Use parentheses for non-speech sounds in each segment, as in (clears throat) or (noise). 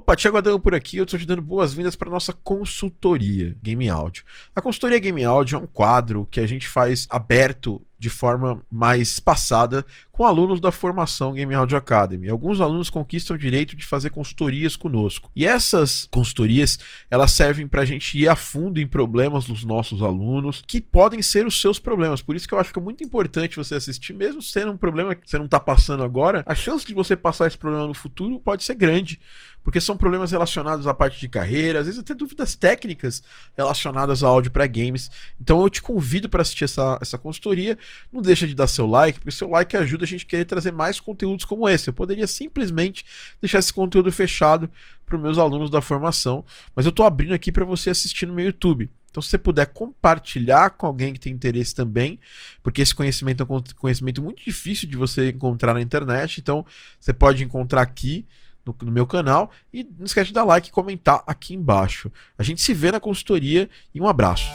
Opa, Thiago Adão por aqui, eu estou te dando boas-vindas para nossa consultoria Game Audio. A consultoria Game Audio é um quadro que a gente faz aberto de forma mais passada com alunos da formação Game Audio Academy. Alguns alunos conquistam o direito de fazer consultorias conosco. E essas consultorias, elas servem para a gente ir a fundo em problemas dos nossos alunos, que podem ser os seus problemas. Por isso que eu acho que é muito importante você assistir, mesmo sendo um problema que você não está passando agora, a chance de você passar esse problema no futuro pode ser grande porque são problemas relacionados à parte de carreira, às vezes até dúvidas técnicas relacionadas ao áudio para games. Então eu te convido para assistir essa, essa consultoria. Não deixa de dar seu like, porque seu like ajuda a gente a querer trazer mais conteúdos como esse. Eu poderia simplesmente deixar esse conteúdo fechado para os meus alunos da formação, mas eu estou abrindo aqui para você assistir no meu YouTube. Então, se você puder compartilhar com alguém que tem interesse também, porque esse conhecimento é um conhecimento muito difícil de você encontrar na internet, então você pode encontrar aqui no, no, meu canal. E não esquece de dar like e comentar aqui embaixo. A gente se vê na consultoria e um abraço.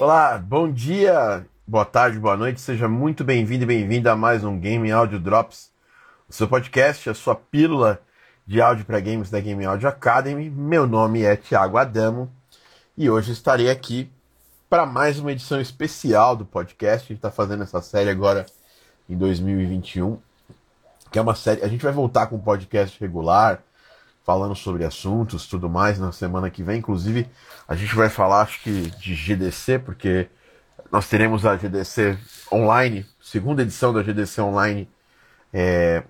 Olá, bom dia, boa tarde, boa noite, seja muito bem-vindo e bem-vinda a mais um Game Audio Drops, o seu podcast, a sua pílula de áudio para games da Game Audio Academy. Meu nome é Thiago Adamo e hoje estarei aqui para mais uma edição especial do podcast. A gente está fazendo essa série agora em 2021, que é uma série. A gente vai voltar com um podcast regular, falando sobre assuntos, tudo mais na semana que vem. Inclusive, a gente vai falar, acho que de GDC, porque nós teremos a GDC online, segunda edição da GDC online é,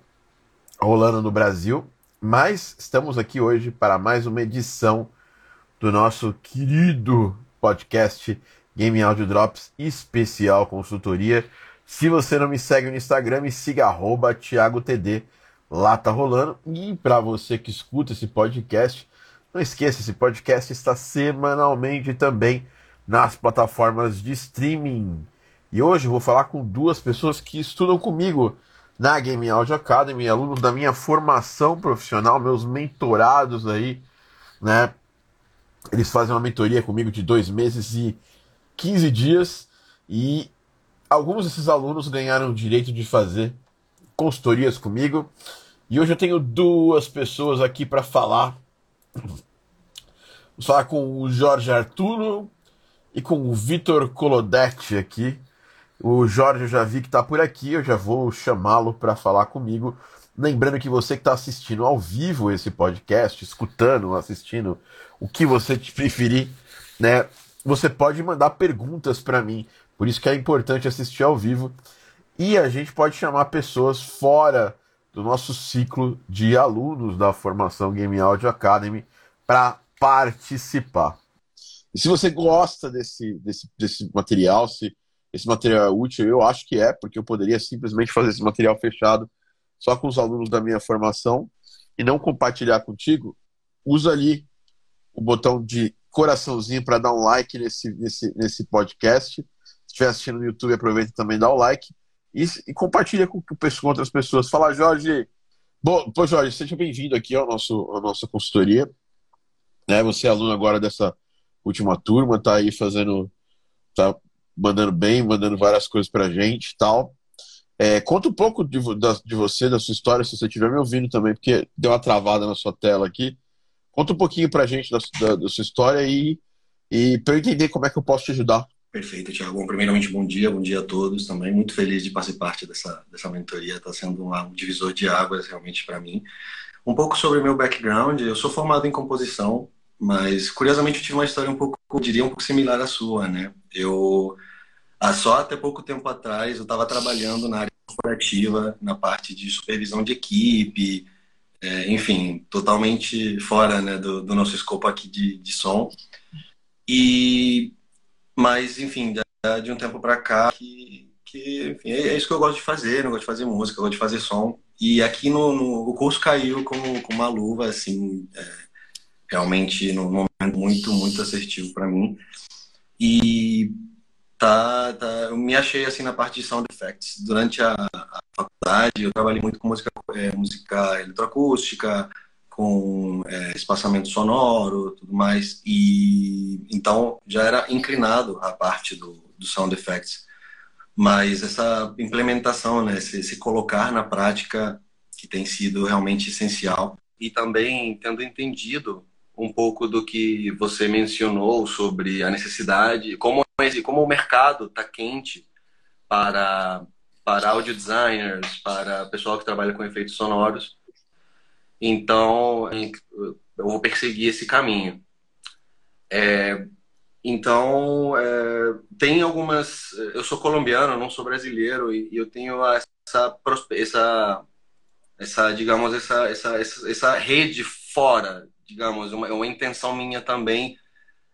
rolando no Brasil. Mas estamos aqui hoje para mais uma edição do nosso querido podcast Game Audio Drops especial consultoria. Se você não me segue no Instagram, me siga arroba ThiagoTD. Lá tá rolando. E para você que escuta esse podcast, não esqueça, esse podcast está semanalmente também nas plataformas de streaming. E hoje eu vou falar com duas pessoas que estudam comigo na Game Audio Academy, alunos da minha formação profissional, meus mentorados aí, né? Eles fazem uma mentoria comigo de dois meses e 15 dias e alguns desses alunos ganharam o direito de fazer consultorias comigo. E hoje eu tenho duas pessoas aqui para falar. Vou falar com o Jorge Arturo e com o Vitor Colodetti aqui. O Jorge eu já vi que está por aqui, eu já vou chamá-lo para falar comigo. Lembrando que você que está assistindo ao vivo esse podcast, escutando, assistindo, o que você preferir, né? Você pode mandar perguntas para mim. Por isso que é importante assistir ao vivo. E a gente pode chamar pessoas fora do nosso ciclo de alunos da formação Game Audio Academy para participar. E se você gosta desse, desse, desse material, se esse material é útil? Eu acho que é, porque eu poderia simplesmente fazer esse material fechado só com os alunos da minha formação e não compartilhar contigo. Usa ali o botão de coraçãozinho para dar um like nesse, nesse, nesse podcast. Se estiver assistindo no YouTube, aproveita também dá o like e, e compartilha com, com outras pessoas. Fala, Jorge. Bom, Jorge, seja bem-vindo aqui ao nosso, à nossa consultoria. Né, você é aluno agora dessa última turma, está aí fazendo, tá mandando bem, mandando várias coisas pra gente tal. É, conta um pouco de, da, de você, da sua história, se você estiver me ouvindo também, porque deu uma travada na sua tela aqui. Conta um pouquinho pra gente da, da, da sua história e, e para eu entender como é que eu posso te ajudar. Perfeito, Tiago. Bom, primeiramente, bom dia, bom dia a todos também. Muito feliz de fazer parte dessa, dessa mentoria, está sendo um divisor de águas realmente para mim. Um pouco sobre meu background, eu sou formado em composição, mas curiosamente eu tive uma história um pouco, diria, um pouco similar à sua, né? Eu só até pouco tempo atrás eu estava trabalhando na área corporativa, na parte de supervisão de equipe, é, enfim, totalmente fora né, do, do, nosso escopo aqui de, de som. E, mas, enfim, de, um tempo para cá, que, que enfim, é, é, isso que eu gosto de fazer, eu gosto de fazer música, eu gosto de fazer som. E aqui no, no o curso caiu como, como uma luva, assim, é, realmente num momento muito, muito assertivo para mim. E tá, tá, eu me achei assim na parte de sound effects. Durante a, a faculdade, eu trabalhei muito com música, é, música eletroacústica, com é, espaçamento sonoro, tudo mais. E então já era inclinado a parte do, do sound effects. Mas essa implementação, né, se, se colocar na prática, que tem sido realmente essencial. E também tendo entendido um pouco do que você mencionou sobre a necessidade, como, como o mercado está quente para, para audio designers, para pessoal que trabalha com efeitos sonoros. Então, eu vou perseguir esse caminho. É, então, é, tem algumas. Eu sou colombiano, não sou brasileiro, e, e eu tenho essa, essa, essa digamos, essa, essa, essa, essa rede fora, digamos, uma, uma intenção minha também,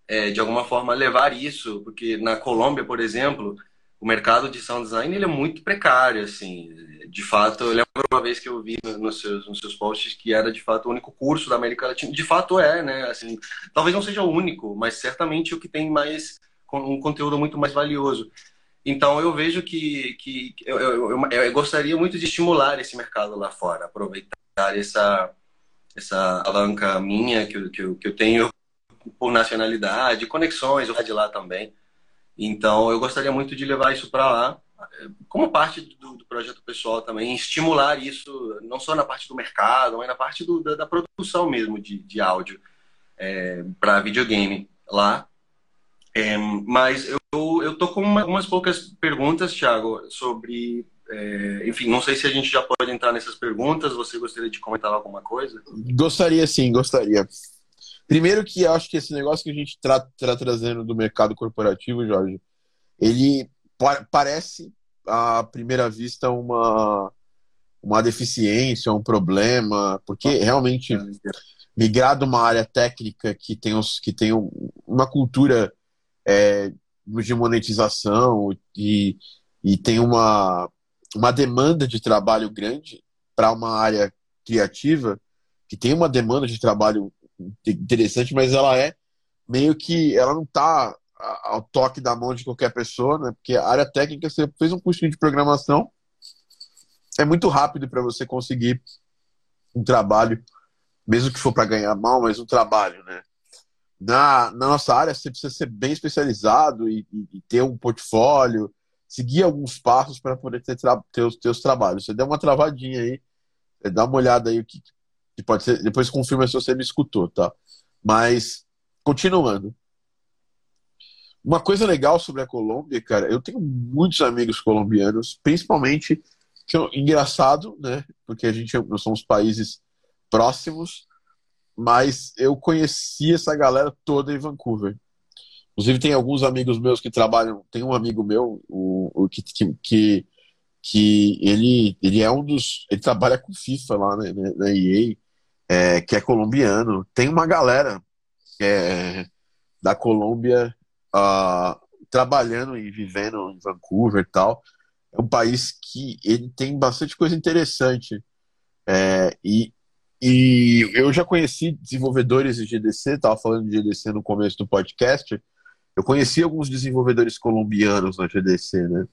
é, de alguma forma, levar isso, porque na Colômbia, por exemplo, o mercado de sound design ele é muito precário, assim. De fato, eu lembro uma vez que eu vi nos seus, nos seus posts que era de fato o único curso da América Latina. De fato é, né? Assim, talvez não seja o único, mas certamente o que tem mais um conteúdo muito mais valioso. Então eu vejo que, que eu, eu, eu, eu gostaria muito de estimular esse mercado lá fora, aproveitar essa essa alavanca minha que eu, que eu, que eu tenho por nacionalidade, conexões de lá também. Então, eu gostaria muito de levar isso para lá, como parte do, do, projeto pessoal também, estimular isso, não só na parte do mercado, mas na parte do, da, da, produção mesmo de, de áudio é, para videogame lá. É, mas eu, eu tô com uma, umas poucas perguntas, Thiago, sobre. É, enfim, não sei se a gente já pode entrar nessas perguntas. Você gostaria de comentar alguma coisa? Gostaria sim, gostaria. Primeiro que eu acho que esse negócio que a gente está tá trazendo do mercado corporativo, Jorge, ele pa parece à primeira vista uma uma deficiência, um problema, porque realmente migrar de uma área técnica que tem, os, que tem uma cultura é, de monetização e, e tem uma, uma demanda de trabalho grande para uma área criativa que tem uma demanda de trabalho interessante, mas ela é meio que ela não está ao toque da mão de qualquer pessoa, né? Porque a área técnica você fez um curso de programação é muito rápido para você conseguir um trabalho, mesmo que for para ganhar mal, mas um trabalho, né? Na, na nossa área você precisa ser bem especializado e, e, e ter um portfólio, seguir alguns passos para poder ter, ter os teus trabalhos. Você deu uma travadinha aí, dá uma olhada aí o que, que pode ser, depois confirma se você me escutou, tá? Mas, continuando. Uma coisa legal sobre a Colômbia, cara, eu tenho muitos amigos colombianos, principalmente, que é engraçado, né? Porque a gente, nós somos países próximos, mas eu conheci essa galera toda em Vancouver. Inclusive, tem alguns amigos meus que trabalham. Tem um amigo meu, o, o que, que, que ele, ele é um dos. Ele trabalha com FIFA lá né, na EA é, que é colombiano. Tem uma galera é, da Colômbia uh, trabalhando e vivendo em Vancouver e tal. É um país que ele tem bastante coisa interessante. É, e, e eu já conheci desenvolvedores de GDC, estava falando de GDC no começo do podcast. Eu conheci alguns desenvolvedores colombianos na GDC, né?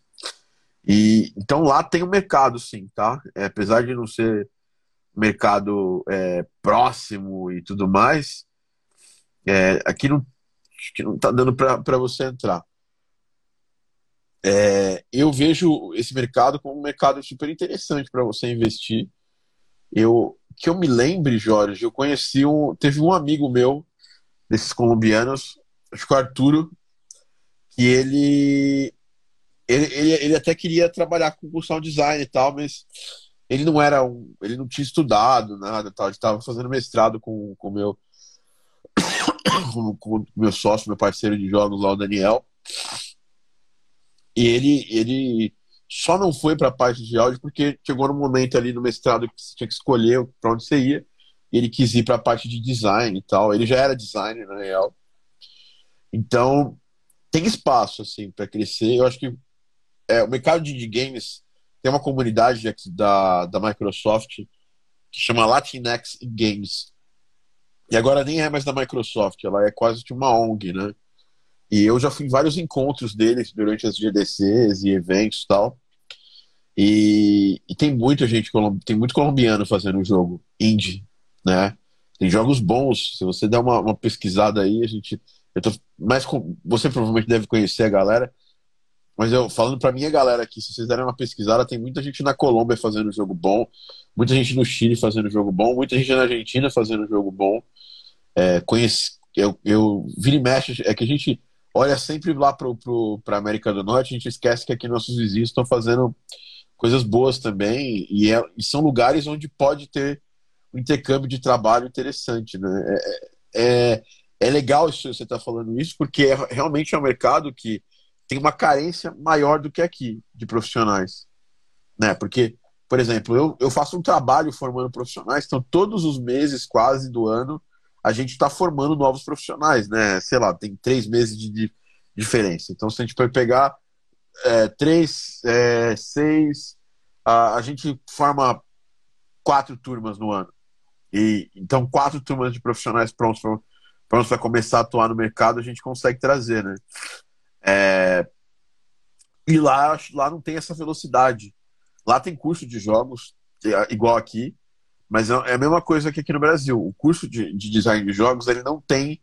E então lá tem um mercado, sim, tá? É, apesar de não ser mercado é, próximo e tudo mais, é, aqui não que não está dando para você entrar. É, eu vejo esse mercado como um mercado super interessante para você investir. Eu que eu me lembre, Jorge, eu conheci um, teve um amigo meu desses colombianos, acho que o Arturo, que ele ele, ele, ele até queria trabalhar com sound design e tal, mas ele não era um, ele não tinha estudado nada, tal, estava fazendo mestrado com o meu (coughs) com o meu sócio, meu parceiro de jogos lá, o Daniel. E ele ele só não foi para a parte de áudio porque chegou no momento ali no mestrado que você tinha que escolher para onde você ia. Ele quis ir para a parte de design e tal. Ele já era designer, na real. Então, tem espaço assim para crescer. Eu acho que é, o mercado de games tem uma comunidade da, da Microsoft que chama Latinx Games. E agora nem é mais da Microsoft, ela é quase de uma ONG, né? E eu já fui em vários encontros deles durante as GDCs e eventos e tal. E, e tem muita gente, tem muito colombiano fazendo o jogo indie, né? Tem jogos bons. Se você der uma, uma pesquisada aí, a gente. Eu tô mais com, você provavelmente deve conhecer a galera. Mas eu falando para minha galera aqui, se vocês derem uma pesquisada, tem muita gente na Colômbia fazendo jogo bom, muita gente no Chile fazendo jogo bom, muita gente na Argentina fazendo jogo bom. É, conheci, eu, eu vira e mexe, é que a gente olha sempre lá para a América do Norte, a gente esquece que aqui nossos vizinhos estão fazendo coisas boas também, e, é, e, são lugares onde pode ter um intercâmbio de trabalho interessante. Né? É, é, é legal isso, você está falando isso, porque é, realmente é um mercado que tem uma carência maior do que aqui de profissionais. Né? Porque, por exemplo, eu, eu faço um trabalho formando profissionais, então todos os meses quase do ano a gente está formando novos profissionais, né? Sei lá, tem três meses de, de diferença. Então, se a gente for pegar é, três, é, seis, a, a, gente forma quatro turmas no ano. E então quatro turmas de profissionais prontos para começar a atuar no mercado a gente consegue trazer, né? É, e lá, lá não tem essa velocidade. Lá tem curso de jogos é, igual aqui, mas é, é a mesma coisa que aqui no Brasil. O curso de, de design de jogos ele não tem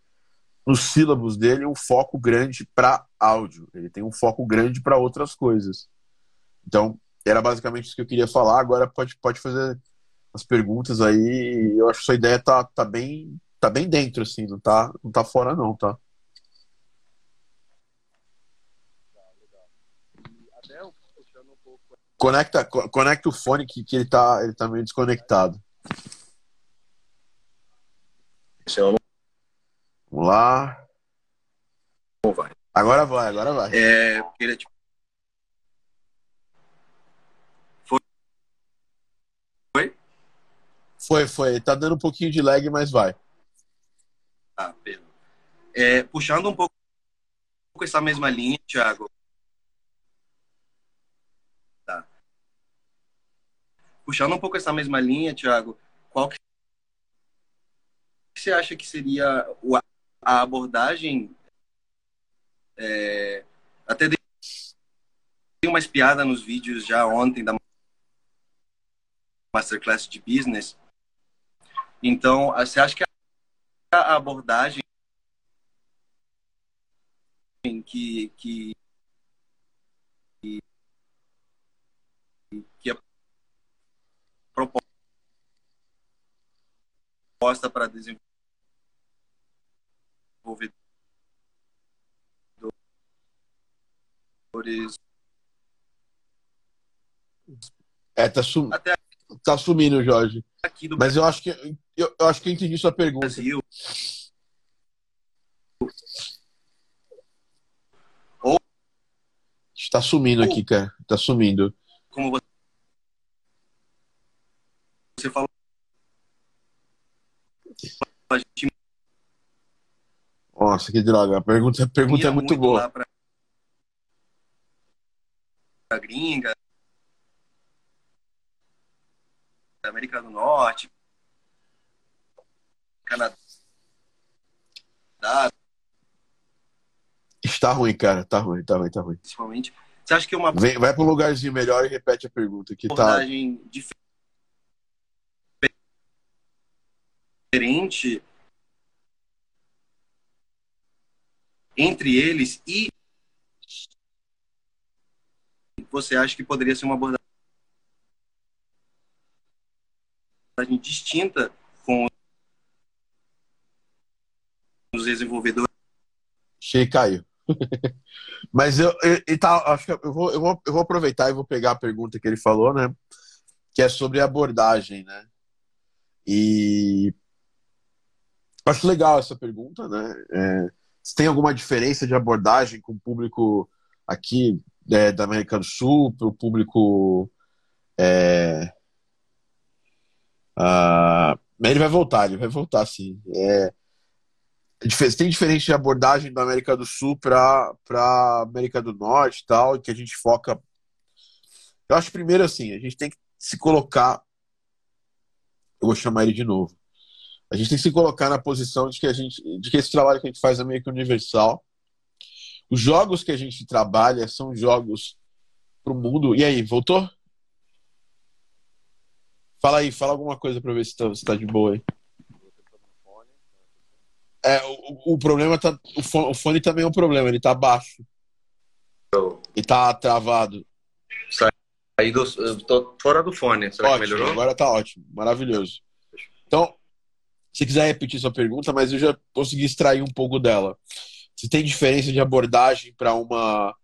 nos sílabos dele um foco grande para áudio. Ele tem um foco grande para outras coisas. Então, era basicamente isso que eu queria falar. Agora pode, pode fazer as perguntas aí. Eu acho que sua ideia tá, tá, bem, tá bem dentro, assim, não tá, não tá fora, não, tá? Conecta, conecta o fone que, que ele, tá, ele tá meio desconectado. Vamos lá. vai. Agora vai, agora vai. É, ele é tipo... Foi? Foi? Foi, foi. Tá dando um pouquinho de lag, mas vai. Ah. É, puxando um pouco essa mesma linha, Thiago. Puxando um pouco essa mesma linha, Thiago, qual que você acha que seria a abordagem? É, até dei uma espiada nos vídeos já ontem da Masterclass de Business. Então, você acha que a abordagem que, que, que a proposta para desenvolver desenvolvedores. É, tá, sum... Até tá sumindo, Jorge. Mas eu acho que eu, eu, acho que eu entendi sua pergunta. Brasil. Ou está sumindo aqui, cara. Está sumindo. Como você falou, a gente nossa, que droga. A pergunta, a pergunta é muito, muito boa. Pra... A gringa, América do Norte, Canadá. Está ruim, cara. Tá ruim, tá ruim, tá ruim. Principalmente. Você acha que uma. Vem, vai para um lugarzinho melhor e repete a pergunta. Que tá... diferente entre eles e você acha que poderia ser uma abordagem distinta com os desenvolvedores? Cheio caiu. (laughs) Mas eu, eu, eu, tá, acho que eu vou, eu, vou, eu vou aproveitar e vou pegar a pergunta que ele falou, né? Que é sobre abordagem, né? E acho legal essa pergunta, né? É, se tem alguma diferença de abordagem com o público aqui é, da América do Sul, para o público. É... Ele vai voltar, ele vai voltar sim. É... Tem diferença de abordagem da América do Sul para América do Norte e tal, que a gente foca. Eu acho primeiro assim, a gente tem que se colocar. Eu vou chamar ele de novo a gente tem que se colocar na posição de que a gente, de que esse trabalho que a gente faz é meio que universal. Os jogos que a gente trabalha são jogos para o mundo. E aí, voltou? Fala aí, fala alguma coisa para ver se está tá de boa aí. É, o, o problema tá. O fone, o fone, também é um problema, ele tá baixo. E tá travado. Saí do. tô fora do fone. Será ótimo, que melhorou? Agora tá ótimo, maravilhoso. Então, se quiser repetir sua pergunta, mas eu já consegui extrair um pouco dela. Se tem diferença de abordagem para uma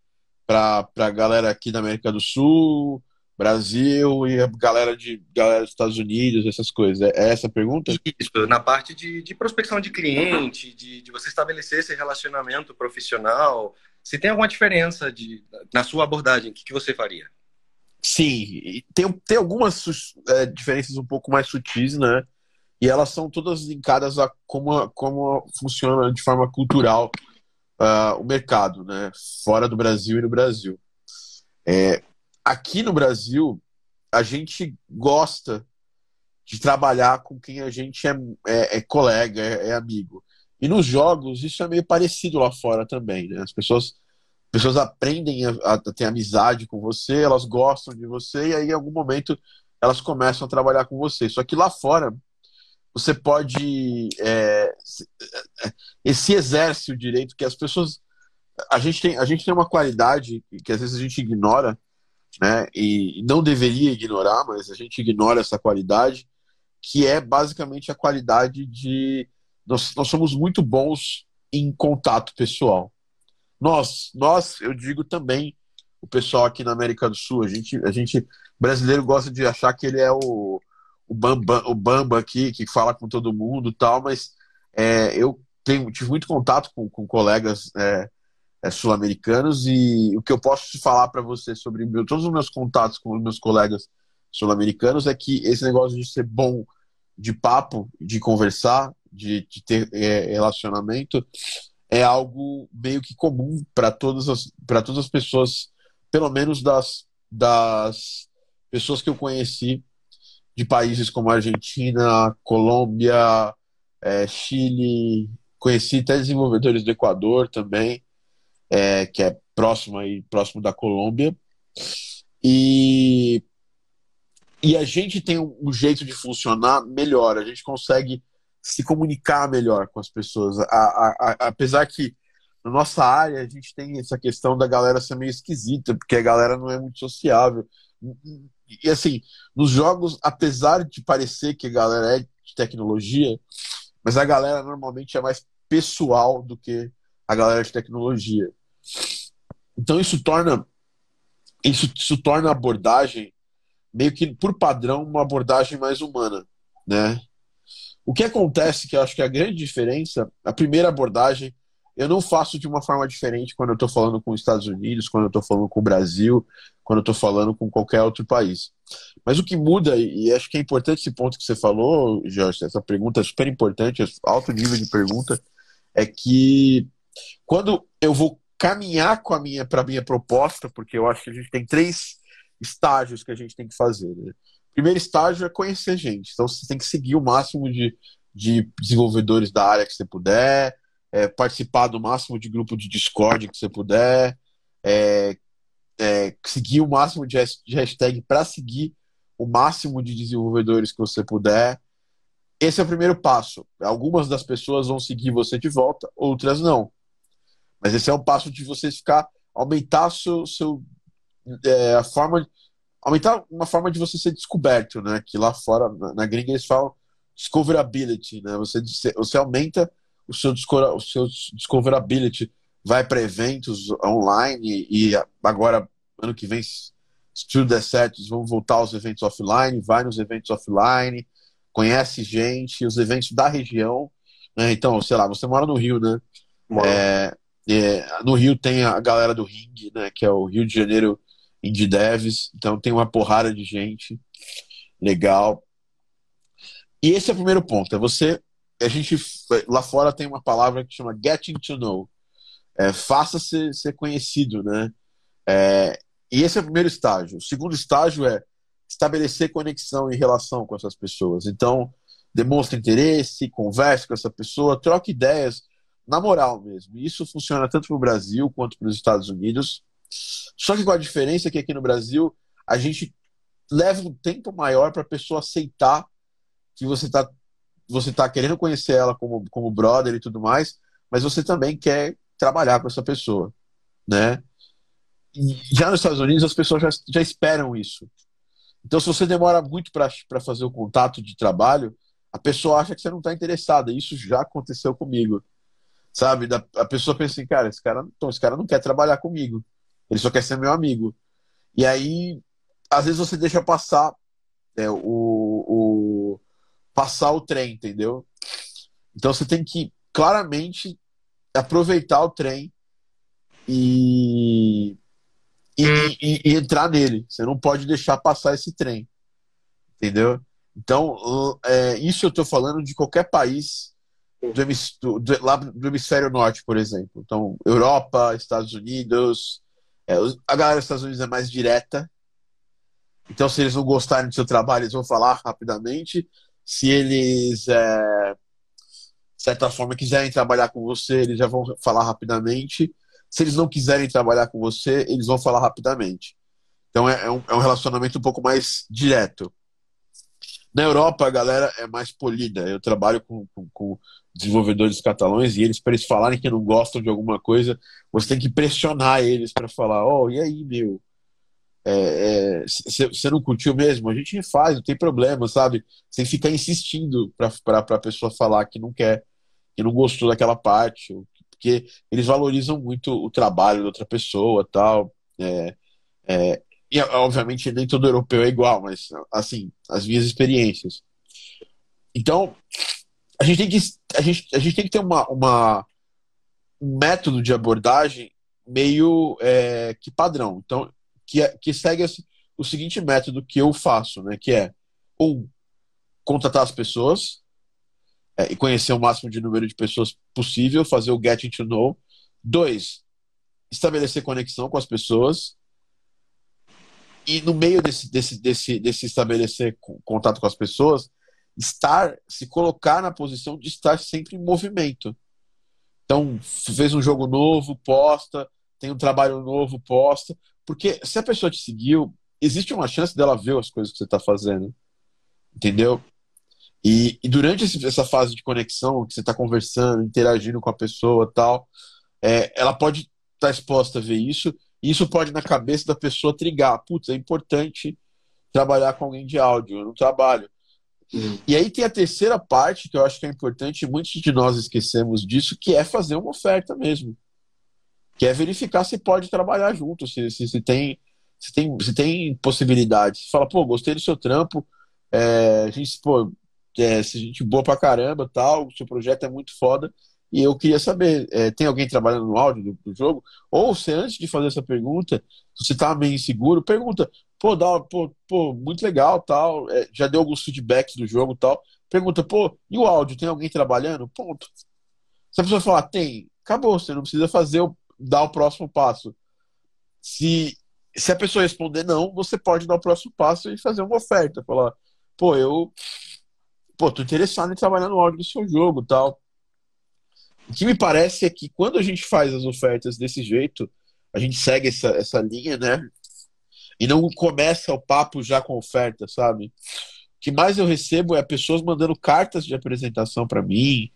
para a galera aqui da América do Sul, Brasil e a galera de galera dos Estados Unidos, essas coisas. É, é essa a pergunta? Isso, na parte de, de prospecção de cliente, de, de você estabelecer esse relacionamento profissional, se tem alguma diferença de, na sua abordagem, o que, que você faria? Sim, tem, tem algumas é, diferenças um pouco mais sutis, né? E elas são todas linkadas a como, como funciona de forma cultural uh, o mercado, né? Fora do Brasil e no Brasil. É, aqui no Brasil, a gente gosta de trabalhar com quem a gente é, é, é colega, é, é, amigo. E nos jogos, isso é meio parecido lá fora também, né? As pessoas, pessoas aprendem a, a, ter amizade com você, elas gostam de você, e aí em algum momento elas começam a trabalhar com você. Só que lá fora, você pode. É, esse exerce o direito que as pessoas. A gente, tem, a gente tem uma qualidade que às vezes a gente ignora, né? E não deveria ignorar, mas a gente ignora essa qualidade, que é basicamente a qualidade de. Nós, nós somos muito bons em contato pessoal. Nós, nós, eu digo também, o pessoal aqui na América do Sul, a gente, a gente brasileiro gosta de achar que ele é o, o Bamba, o Bamba aqui, que fala com todo mundo tal, mas é, eu tenho, tive muito contato com, com colegas é, é, sul-americanos e o que eu posso falar para você sobre meu, todos os meus contatos com os meus colegas sul-americanos é que esse negócio de ser bom de papo, de conversar, de, de ter é, relacionamento, é algo meio que comum para todas as para todas as pessoas, pelo menos das das pessoas que eu conheci de países como Argentina, Colômbia, é, Chile, conheci até desenvolvedores do Equador também, é, que é próximo aí, próximo da Colômbia. E, e a gente tem um, um jeito de funcionar melhor, a gente consegue se comunicar melhor com as pessoas. A, a, a, apesar que na nossa área a gente tem essa questão da galera ser meio esquisita, porque a galera não é muito sociável e assim, nos jogos, apesar de parecer que a galera é de tecnologia, mas a galera normalmente é mais pessoal do que a galera de tecnologia. Então isso torna isso, isso torna a abordagem meio que por padrão uma abordagem mais humana, né? O que acontece que eu acho que é a grande diferença, a primeira abordagem eu não faço de uma forma diferente quando eu estou falando com os Estados Unidos, quando eu estou falando com o Brasil, quando eu estou falando com qualquer outro país. Mas o que muda, e acho que é importante esse ponto que você falou, Jorge, essa pergunta é super importante, alto nível de pergunta, é que quando eu vou caminhar com a minha para a minha proposta, porque eu acho que a gente tem três estágios que a gente tem que fazer. Né? Primeiro estágio é conhecer gente. Então você tem que seguir o máximo de, de desenvolvedores da área que você puder, é, participar do máximo de grupo de Discord que você puder, é, é, seguir o máximo de hashtag para seguir o máximo de desenvolvedores que você puder. Esse é o primeiro passo. Algumas das pessoas vão seguir você de volta, outras não. Mas esse é um passo de você ficar, aumentar seu, seu é, a forma, aumentar uma forma de você ser descoberto, né? Que lá fora na, na gringa eles falam discoverability, né? Você você aumenta o seu, o seu discoverability vai para eventos online e agora, ano que vem, se tudo der certo, vão voltar aos eventos offline, vai nos eventos offline, conhece gente, os eventos da região. Né? Então, sei lá, você mora no Rio, né? É, é, no Rio tem a galera do Ring, né? Que é o Rio de Janeiro Indie Devs. Então tem uma porrada de gente legal. E esse é o primeiro ponto, é você a gente lá fora tem uma palavra que chama getting to know. É, faça ser, ser conhecido, né? É, e esse é o primeiro estágio. O segundo estágio é estabelecer conexão e relação com essas pessoas. Então, demonstre interesse, converse com essa pessoa, troque ideias na moral mesmo. Isso funciona tanto para o Brasil quanto para os Estados Unidos. Só que com a diferença que aqui no Brasil a gente leva um tempo maior para a pessoa aceitar que você está você tá querendo conhecer ela como, como brother e tudo mais, mas você também quer trabalhar com essa pessoa, né? E já nos Estados Unidos as pessoas já, já esperam isso. Então, se você demora muito para fazer o contato de trabalho, a pessoa acha que você não está interessada. Isso já aconteceu comigo. Sabe? Da, a pessoa pensa assim, cara, esse cara, então, esse cara não quer trabalhar comigo. Ele só quer ser meu amigo. E aí, às vezes você deixa passar é, o passar o trem, entendeu? Então você tem que claramente aproveitar o trem e, e, e, e, entrar nele. Você não pode deixar passar esse trem, entendeu? Então, é, isso eu estou falando de qualquer país do, do, lá do hemisfério norte, por exemplo. Então, Europa, Estados Unidos. É, a galera dos Estados Unidos é mais direta. Então, se eles não gostarem do seu trabalho, eles vão falar rapidamente. Se eles, é, de certa forma, quiserem trabalhar com você, eles já vão falar rapidamente. Se eles não quiserem trabalhar com você, eles vão falar rapidamente. Então, é, é um, é um relacionamento um pouco mais direto. Na Europa, a galera é mais polida. Eu trabalho com, com, com desenvolvedores catalães e eles, para eles falarem que não gostam de alguma coisa, você tem que pressionar eles para falar: Oh, e aí, meu? Você é, é, não curtiu mesmo? A gente faz, não tem problema, sabe? Sem ficar insistindo para a pessoa falar que não quer, que não gostou daquela parte, porque eles valorizam muito o trabalho da outra pessoa tal. É, é, e, obviamente, nem todo europeu é igual, mas, assim, as minhas experiências. Então, a gente tem que, a gente, a gente tem que ter uma, uma, um método de abordagem meio é, que padrão. Então, que, é, que segue o seguinte método que eu faço, né? Que é, um, contatar as pessoas é, e conhecer o máximo de número de pessoas possível, fazer o getting to know. Dois, estabelecer conexão com as pessoas e no meio desse, desse, desse, desse estabelecer contato com as pessoas, estar, se colocar na posição de estar sempre em movimento. Então, fez um jogo novo, posta, tem um trabalho novo, posta. Porque se a pessoa te seguiu, existe uma chance dela ver as coisas que você está fazendo. Entendeu? E, e durante esse, essa fase de conexão, que você está conversando, interagindo com a pessoa tal, é, ela pode estar tá exposta a ver isso e isso pode, na cabeça da pessoa, trigar. Putz, é importante trabalhar com alguém de áudio, eu não trabalho. Uhum. E aí tem a terceira parte que eu acho que é importante, e muitos de nós esquecemos disso, que é fazer uma oferta mesmo. Que é verificar se pode trabalhar junto, se, se, se tem, se, tem, se tem possibilidade. Você fala, pô, gostei do seu trampo, é, a gente, pô, é, gente boa pra caramba tal, seu projeto é muito foda. E eu queria saber, é, tem alguém trabalhando no áudio do, do, jogo? Ou se antes de fazer essa pergunta, você tá meio inseguro, pergunta, pô, dá, pô, pô muito legal, tal, é, já deu alguns feedbacks do jogo tal. Pergunta, pô, e o áudio, tem alguém trabalhando? Ponto. Se a pessoa falar, tem, acabou, você não precisa fazer o, dar o próximo passo. Se, se a pessoa responder não, você pode dar o próximo passo e fazer uma oferta. Falar, pô, eu pô, tô interessado em trabalhar no áudio do seu jogo tal o que me parece é que quando a gente faz as ofertas desse jeito, a gente segue essa, essa linha, né? E não começa o papo já com oferta, sabe? O que mais eu recebo é pessoas mandando cartas de apresentação para mim,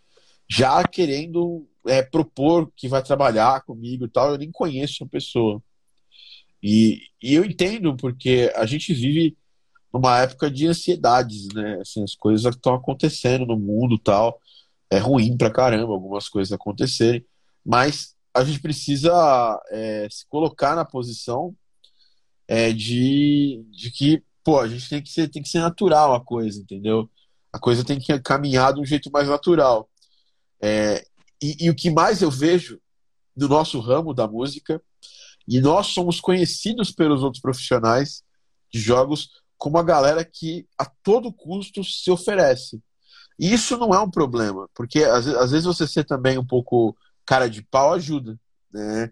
já querendo é, propor que vai trabalhar comigo e tal. Eu nem conheço a pessoa. E, e eu entendo, porque a gente vive numa época de ansiedades, né? Assim, as coisas estão acontecendo no mundo tal é ruim pra caramba algumas coisas acontecerem, mas a gente precisa é, se colocar na posição é, de, de que, pô, a gente tem que, ser, tem que ser natural a coisa, entendeu? A coisa tem que caminhar de um jeito mais natural. É, e, e o que mais eu vejo no nosso ramo da música, e nós somos conhecidos pelos outros profissionais de jogos como a galera que a todo custo se oferece. E isso não é um problema, porque às, às vezes você ser também um pouco cara de pau ajuda, né?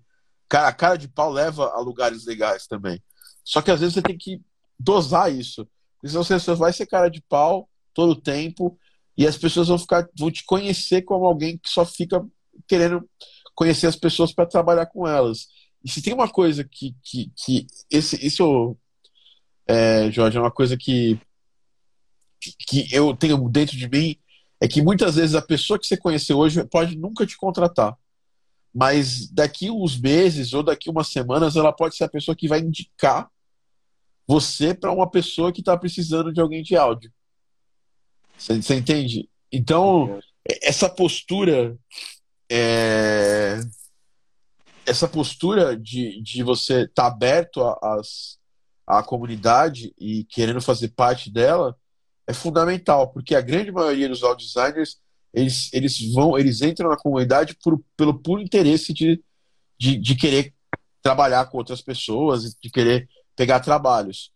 A cara de pau leva a lugares legais também. Só que às vezes você tem que dosar isso. Porque senão você vai ser cara de pau todo o tempo e as pessoas vão ficar vão te conhecer como alguém que só fica querendo conhecer as pessoas para trabalhar com elas. E se tem uma coisa que, que, que esse, isso, é, Jorge, é uma coisa que que eu tenho dentro de mim é que muitas vezes a pessoa que você conheceu hoje pode nunca te contratar. Mas daqui uns meses ou daqui umas semanas ela pode ser a pessoa que vai indicar você para uma pessoa que está precisando de alguém de áudio. Você, você entende? Então, essa postura é, essa postura de, de você estar tá aberto à comunidade e querendo fazer parte dela é fundamental, porque a grande maioria dos audio designers eles, eles vão, eles entram na comunidade por, pelo puro interesse de, de, de querer trabalhar com outras pessoas, de querer pegar trabalhos.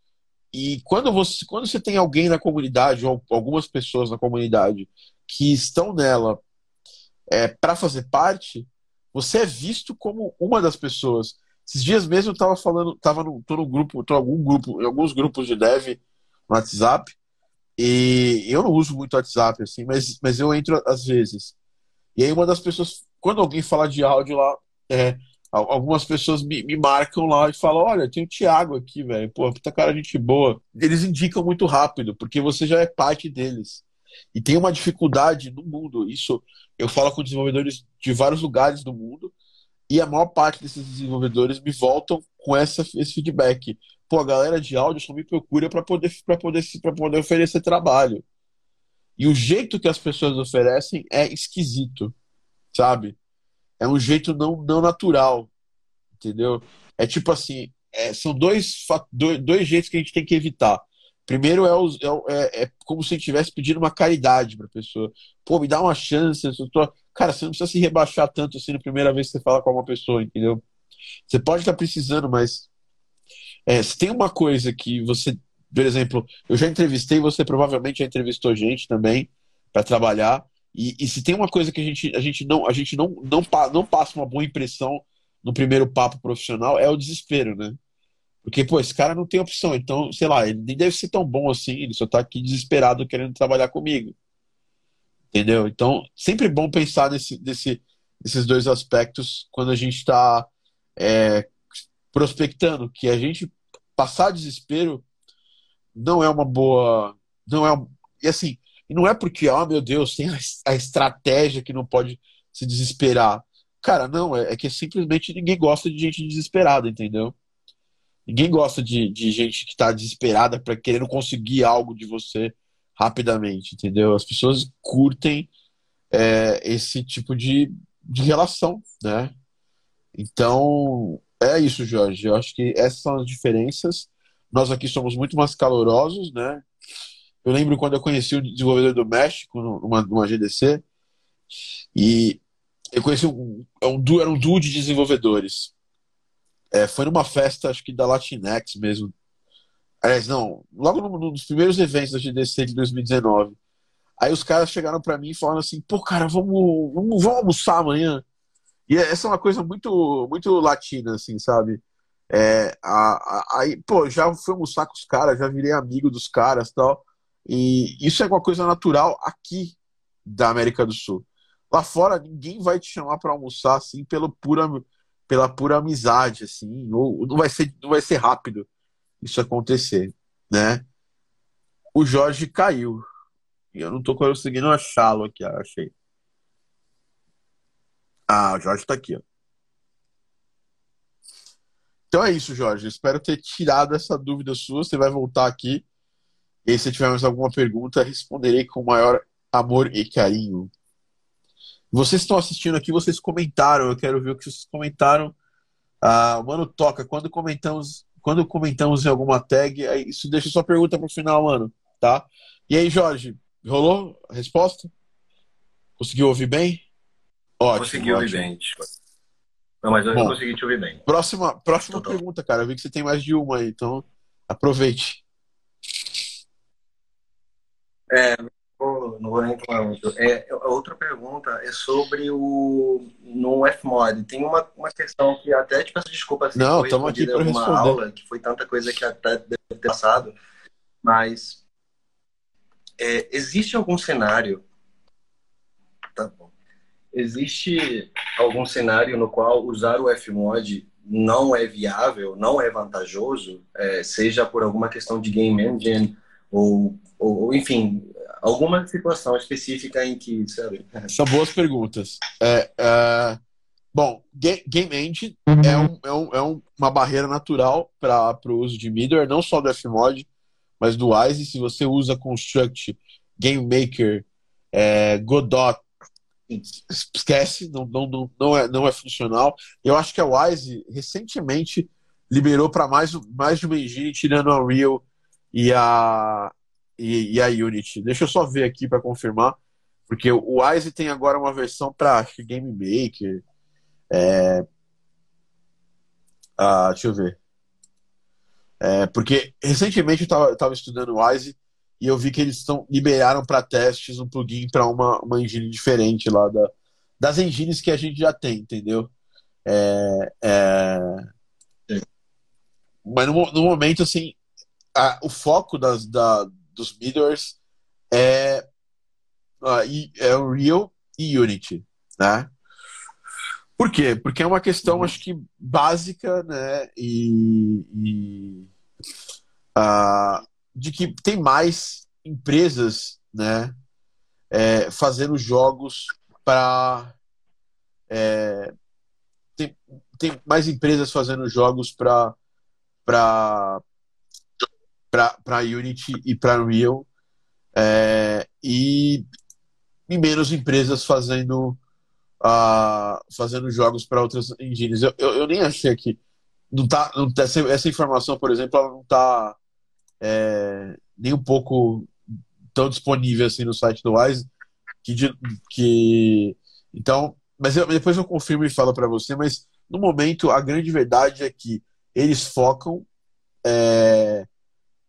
E quando você, quando você tem alguém na comunidade, ou algumas pessoas na comunidade, que estão nela é, para fazer parte, você é visto como uma das pessoas. Esses dias mesmo eu estava falando, tava no, tô no grupo, tô em algum grupo, em alguns grupos de dev no WhatsApp, e eu não uso muito WhatsApp, assim, mas, mas eu entro às vezes. E aí uma das pessoas, quando alguém fala de áudio lá, é, algumas pessoas me, me, marcam lá e falam, olha, tem o Thiago aqui, velho, pô, puta cara, gente boa. Eles indicam muito rápido, porque você já é parte deles. E tem uma dificuldade no mundo. Isso eu falo com desenvolvedores de vários lugares do mundo e a maior parte desses desenvolvedores me voltam com essa, esse feedback. Pô, a galera de áudio só me procura para poder, poder, poder oferecer trabalho. E o jeito que as pessoas oferecem é esquisito, sabe? É um jeito não, não natural, entendeu? É tipo assim, é, são dois, dois, dois jeitos que a gente tem que evitar. Primeiro é, é, é, é como se estivesse pedindo uma caridade para a pessoa. Pô, me dá uma chance. Tô... Cara, você não precisa se rebaixar tanto assim na primeira vez que você fala com uma pessoa, entendeu? Você pode estar precisando, mas é, se tem uma coisa que você, por exemplo, eu já entrevistei, você provavelmente já entrevistou gente também para trabalhar. E, e, se tem uma coisa que a gente, a gente, não, a gente não, não, não passa uma boa impressão no primeiro papo profissional é o desespero, né? Porque, pô, esse cara não tem opção. Então, sei lá, ele nem deve ser tão bom assim. Ele só tá aqui desesperado querendo trabalhar comigo. Entendeu? Então, sempre bom pensar nesse, nesse, nesses dois aspectos quando a gente está é, prospectando. Que a gente passar desespero não é uma boa. Não é. E assim, não é porque, oh meu Deus, tem a estratégia que não pode se desesperar. Cara, não, é, é que simplesmente ninguém gosta de gente desesperada, entendeu? Ninguém gosta de, de gente que está desesperada para querendo conseguir algo de você rapidamente, entendeu? As pessoas curtem é, esse tipo de, de relação, né? Então, é isso, Jorge. Eu acho que essas são as diferenças. Nós aqui somos muito mais calorosos, né? Eu lembro quando eu conheci o desenvolvedor do México, numa, numa GDC, e eu conheci um, é um, era um duo de desenvolvedores. É, foi numa festa, acho que da Latinex mesmo. Aliás, não, logo no, nos primeiros eventos da GDC de 2019. Aí os caras chegaram para mim e falaram assim: pô, cara, vamos, vamos, vamos almoçar amanhã. E essa é uma coisa muito, muito latina, assim, sabe? É, aí, pô, já fui almoçar com os caras, já virei amigo dos caras tal. E isso é uma coisa natural aqui da América do Sul. Lá fora, ninguém vai te chamar para almoçar assim pelo pura, pela pura amizade, assim, ou não vai ser, não vai ser rápido isso acontecer, né? O Jorge caiu. E eu não tô conseguindo achá-lo aqui, achei. Ah, o Jorge tá aqui, ó. Então é isso, Jorge. Espero ter tirado essa dúvida sua. Você vai voltar aqui. E se tiver mais alguma pergunta, responderei com o maior amor e carinho. Vocês estão assistindo aqui, vocês comentaram. Eu quero ver o que vocês comentaram. Ah, mano, toca. Quando comentamos, quando comentamos em alguma tag, isso deixa sua pergunta para o final, mano. Tá? E aí, Jorge, rolou a resposta? Conseguiu ouvir bem? Ótimo. Consegui ouvir bem. Não, mas eu Bom, consegui te ouvir bem. Próxima, próxima pergunta, cara. Eu vi que você tem mais de uma aí, então aproveite. É, não vou nem falar muito. É, outra pergunta é sobre o no Fmod. Tem uma, uma questão que até te peço desculpa se não, estamos aqui para uma aula, que foi tanta coisa que até deve ter passado, mas é, existe algum cenário tá bom. Existe algum cenário no qual usar o Fmod não é viável, não é vantajoso, é, seja por alguma questão de game engine ou, ou enfim, alguma situação específica em que, sabe? São boas perguntas. É, é, bom, Game Engine é, um, é, um, é uma barreira natural para o uso de middleware, não só do Fmod, mas do Wise. Se você usa Construct, Game Maker, é, Godot, esquece, não, não, não, não, é, não é funcional. Eu acho que a Wise recentemente liberou para mais, mais de uma engine, tirando a Unreal e a, e, e a Unity. Deixa eu só ver aqui para confirmar, porque o Wise tem agora uma versão para Game Maker. É... Ah, deixa eu ver. É, porque recentemente eu estava estudando o Wise e eu vi que eles estão liberaram para testes um plugin para uma, uma engine diferente lá da, das engines que a gente já tem, entendeu? É, é... Mas no, no momento, assim, a, o foco das, da, dos middlewares é, uh, é o Real e Unity, né? Por quê? Porque é uma questão, uhum. acho que, básica, né? E, e uh, de que tem mais empresas, né? É, fazendo jogos para é, tem, tem mais empresas fazendo jogos para para Unity e para Unreal é, e, e, menos empresas fazendo uh, fazendo jogos para outras engines. Eu, eu, eu, nem achei aqui. Não tá, não tá, essa informação, por exemplo, ela não está é, nem um pouco tão disponível assim no site do Wise. Que, que, então, mas eu, depois eu confirmo e falo para você. Mas no momento, a grande verdade é que eles focam é,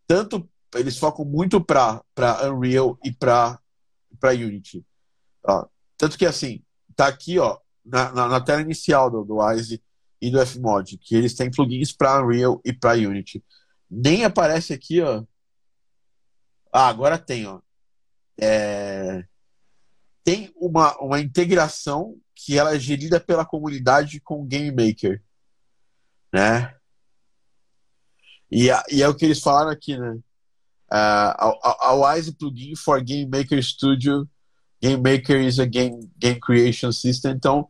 tanto eles focam muito para Unreal e para Unity. Ó, tanto que assim, tá aqui ó, na, na, na, tela inicial do, do Wise e do Fmod, que eles têm plugins para Unreal e para Unity. Nem aparece aqui, ó. Ah, agora tem, ó. É... Tem uma, uma integração que ela é gerida pela comunidade com o Game Maker, né? E, e é o que eles falaram aqui, né? Uh, a, a Wise plugin for Game Maker Studio. Game Maker is a game, game creation system. Então,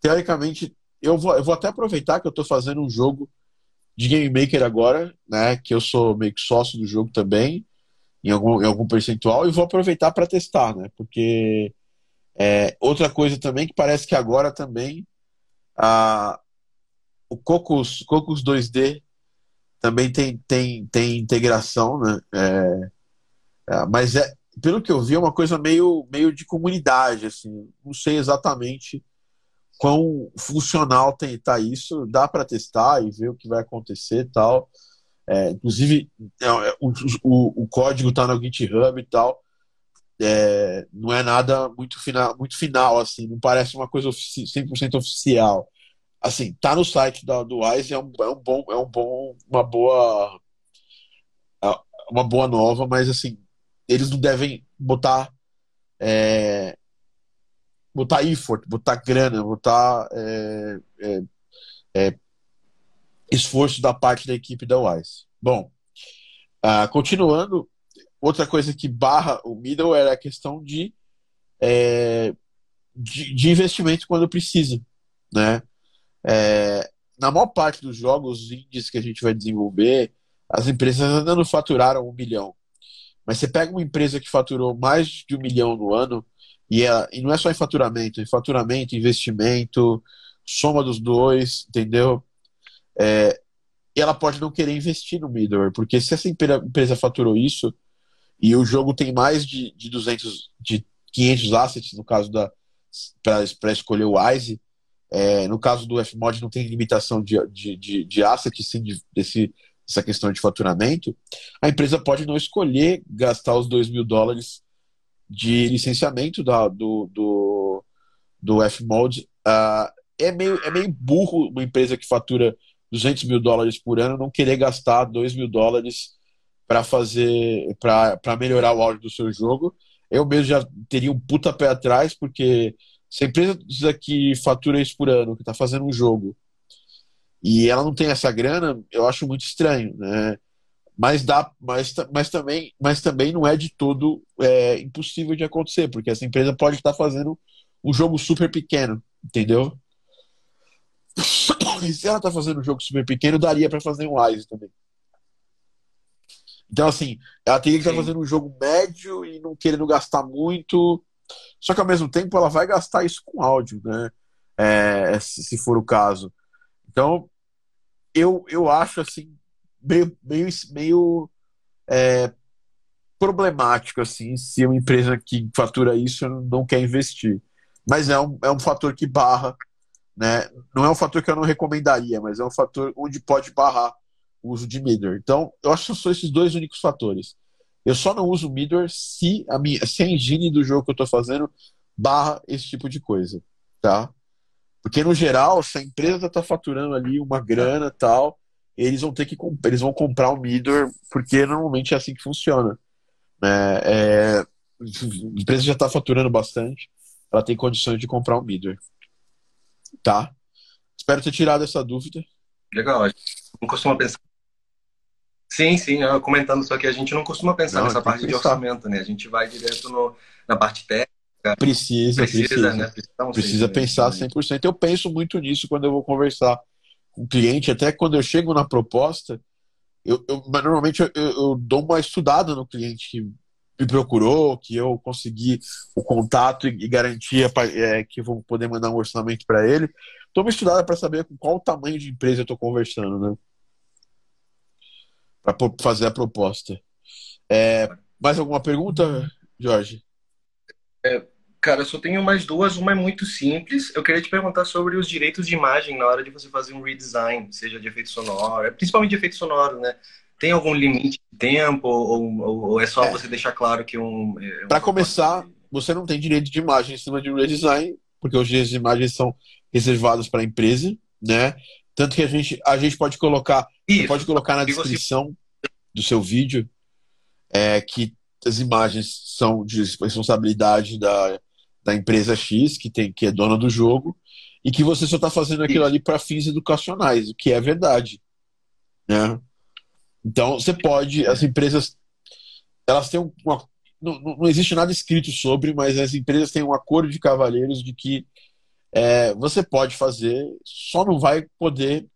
teoricamente, eu vou, eu vou até aproveitar que eu estou fazendo um jogo de Game Maker agora, né? Que eu sou meio que sócio do jogo também, em algum, em algum percentual, e vou aproveitar para testar, né? Porque é, outra coisa também que parece que agora também a, o Cocos, Cocos 2D também tem, tem, tem integração, né? É, é, mas é, pelo que eu vi, é uma coisa meio, meio de comunidade, assim. Não sei exatamente quão funcional tem tá isso. Dá para testar e ver o que vai acontecer e tal. É, inclusive, é, é, o, o, o, código está no GitHub e tal. É, não é nada muito final, muito final, assim. Não parece uma coisa ofici 100% oficial assim, tá no site da, do Wise é um, é um bom, é um bom, uma boa, é uma boa nova, mas assim, eles não devem botar é, botar effort, botar grana, botar é, é, é, esforço da parte da equipe da Wise. Bom, uh, continuando, outra coisa que barra o middle era a questão de, é, de, de investimento quando precisa, né? É, na maior parte dos jogos indies que a gente vai desenvolver, as empresas ainda não faturaram um milhão. Mas você pega uma empresa que faturou mais de um milhão no ano, e, e não é só em faturamento, em faturamento, investimento, soma dos dois, entendeu? É, e ela pode não querer investir no middleware, porque se essa empresa faturou isso, e o jogo tem mais de, de 200, de 500 assets, no caso da para escolher o Wise, é, no caso do Fmod não tem limitação de, de, de, de asset, sim, de, desse, dessa questão de faturamento, a empresa pode não escolher gastar os 2 mil dólares de licenciamento da, do, do, do Fmod. Uh, é, meio, é meio burro uma empresa que fatura 200 mil dólares por ano não querer gastar 2 mil dólares para fazer para melhorar o áudio do seu jogo. Eu mesmo já teria um puta pé atrás, porque se a empresa que fatura isso por ano, que está fazendo um jogo, e ela não tem essa grana, eu acho muito estranho, né? Mas dá, mas, mas, também, mas também não é de todo é, impossível de acontecer, porque essa empresa pode estar fazendo um jogo super pequeno, entendeu? (coughs) E se ela está fazendo um jogo super pequeno, daria para fazer um Wise também. Então, assim, ela teria que estar tá fazendo um jogo médio e não querendo gastar muito. Só que ao mesmo tempo ela vai gastar isso com áudio, né? É, se for o caso. Então, eu, eu acho assim meio, meio, meio é, problemático assim se uma empresa que fatura isso não quer investir. Mas é um, é um fator que barra, né? Não é um fator que eu não recomendaria, mas é um fator onde pode barrar o uso de middleware. Então, eu acho que são esses dois únicos fatores. Eu só não uso middleware se a minha, se a engine do jogo que eu estou fazendo barra esse tipo de coisa, tá? Porque no geral, se a empresa está faturando ali uma grana tal, eles vão ter que eles vão comprar o middleware porque normalmente é assim que funciona. Né? É, a empresa já está faturando bastante, ela tem condições de comprar o middleware, tá? Espero ter tirado essa dúvida. Legal. Não costuma pensar. Sim, sim. Comentando só que a gente não costuma pensar não, nessa parte de orçamento, né? A gente vai direto no, na parte técnica Precisa, precisa. Precisa, né? precisa, precisa pensar 100%. Eu penso muito nisso quando eu vou conversar com o cliente, até quando eu chego na proposta, eu, eu normalmente eu, eu, dou uma estudada no cliente que me procurou, que eu consegui o contato e, garantia é, que eu vou poder mandar um orçamento para ele. Dou uma estudada para saber com qual tamanho de empresa eu estou conversando, né? Para fazer a proposta. É, mais alguma pergunta, Jorge? É, Cara, eu só tenho mais duas. Uma é muito simples. Eu queria te perguntar sobre os direitos de imagem na hora de você fazer um redesign, seja de efeito sonoro, principalmente de efeito sonoro, né? Tem algum limite de tempo ou, ou, ou é só é. você deixar claro que um. É um Para começar, você não tem direito de imagem em cima de um redesign, porque os direitos de imagem são reservados para a empresa, né? Tanto que a gente, a gente pode colocar, pode colocar na descrição do seu vídeo é, que as imagens são de responsabilidade da da empresa X, que, tem, que é dona do jogo, e que você só está fazendo aquilo ali para fins educacionais, o que é verdade. Né? Então, você pode, as empresas, elas têm uma. Não, não existe nada escrito sobre, mas as empresas têm um acordo de cavalheiros de que é, você pode fazer, só não vai poder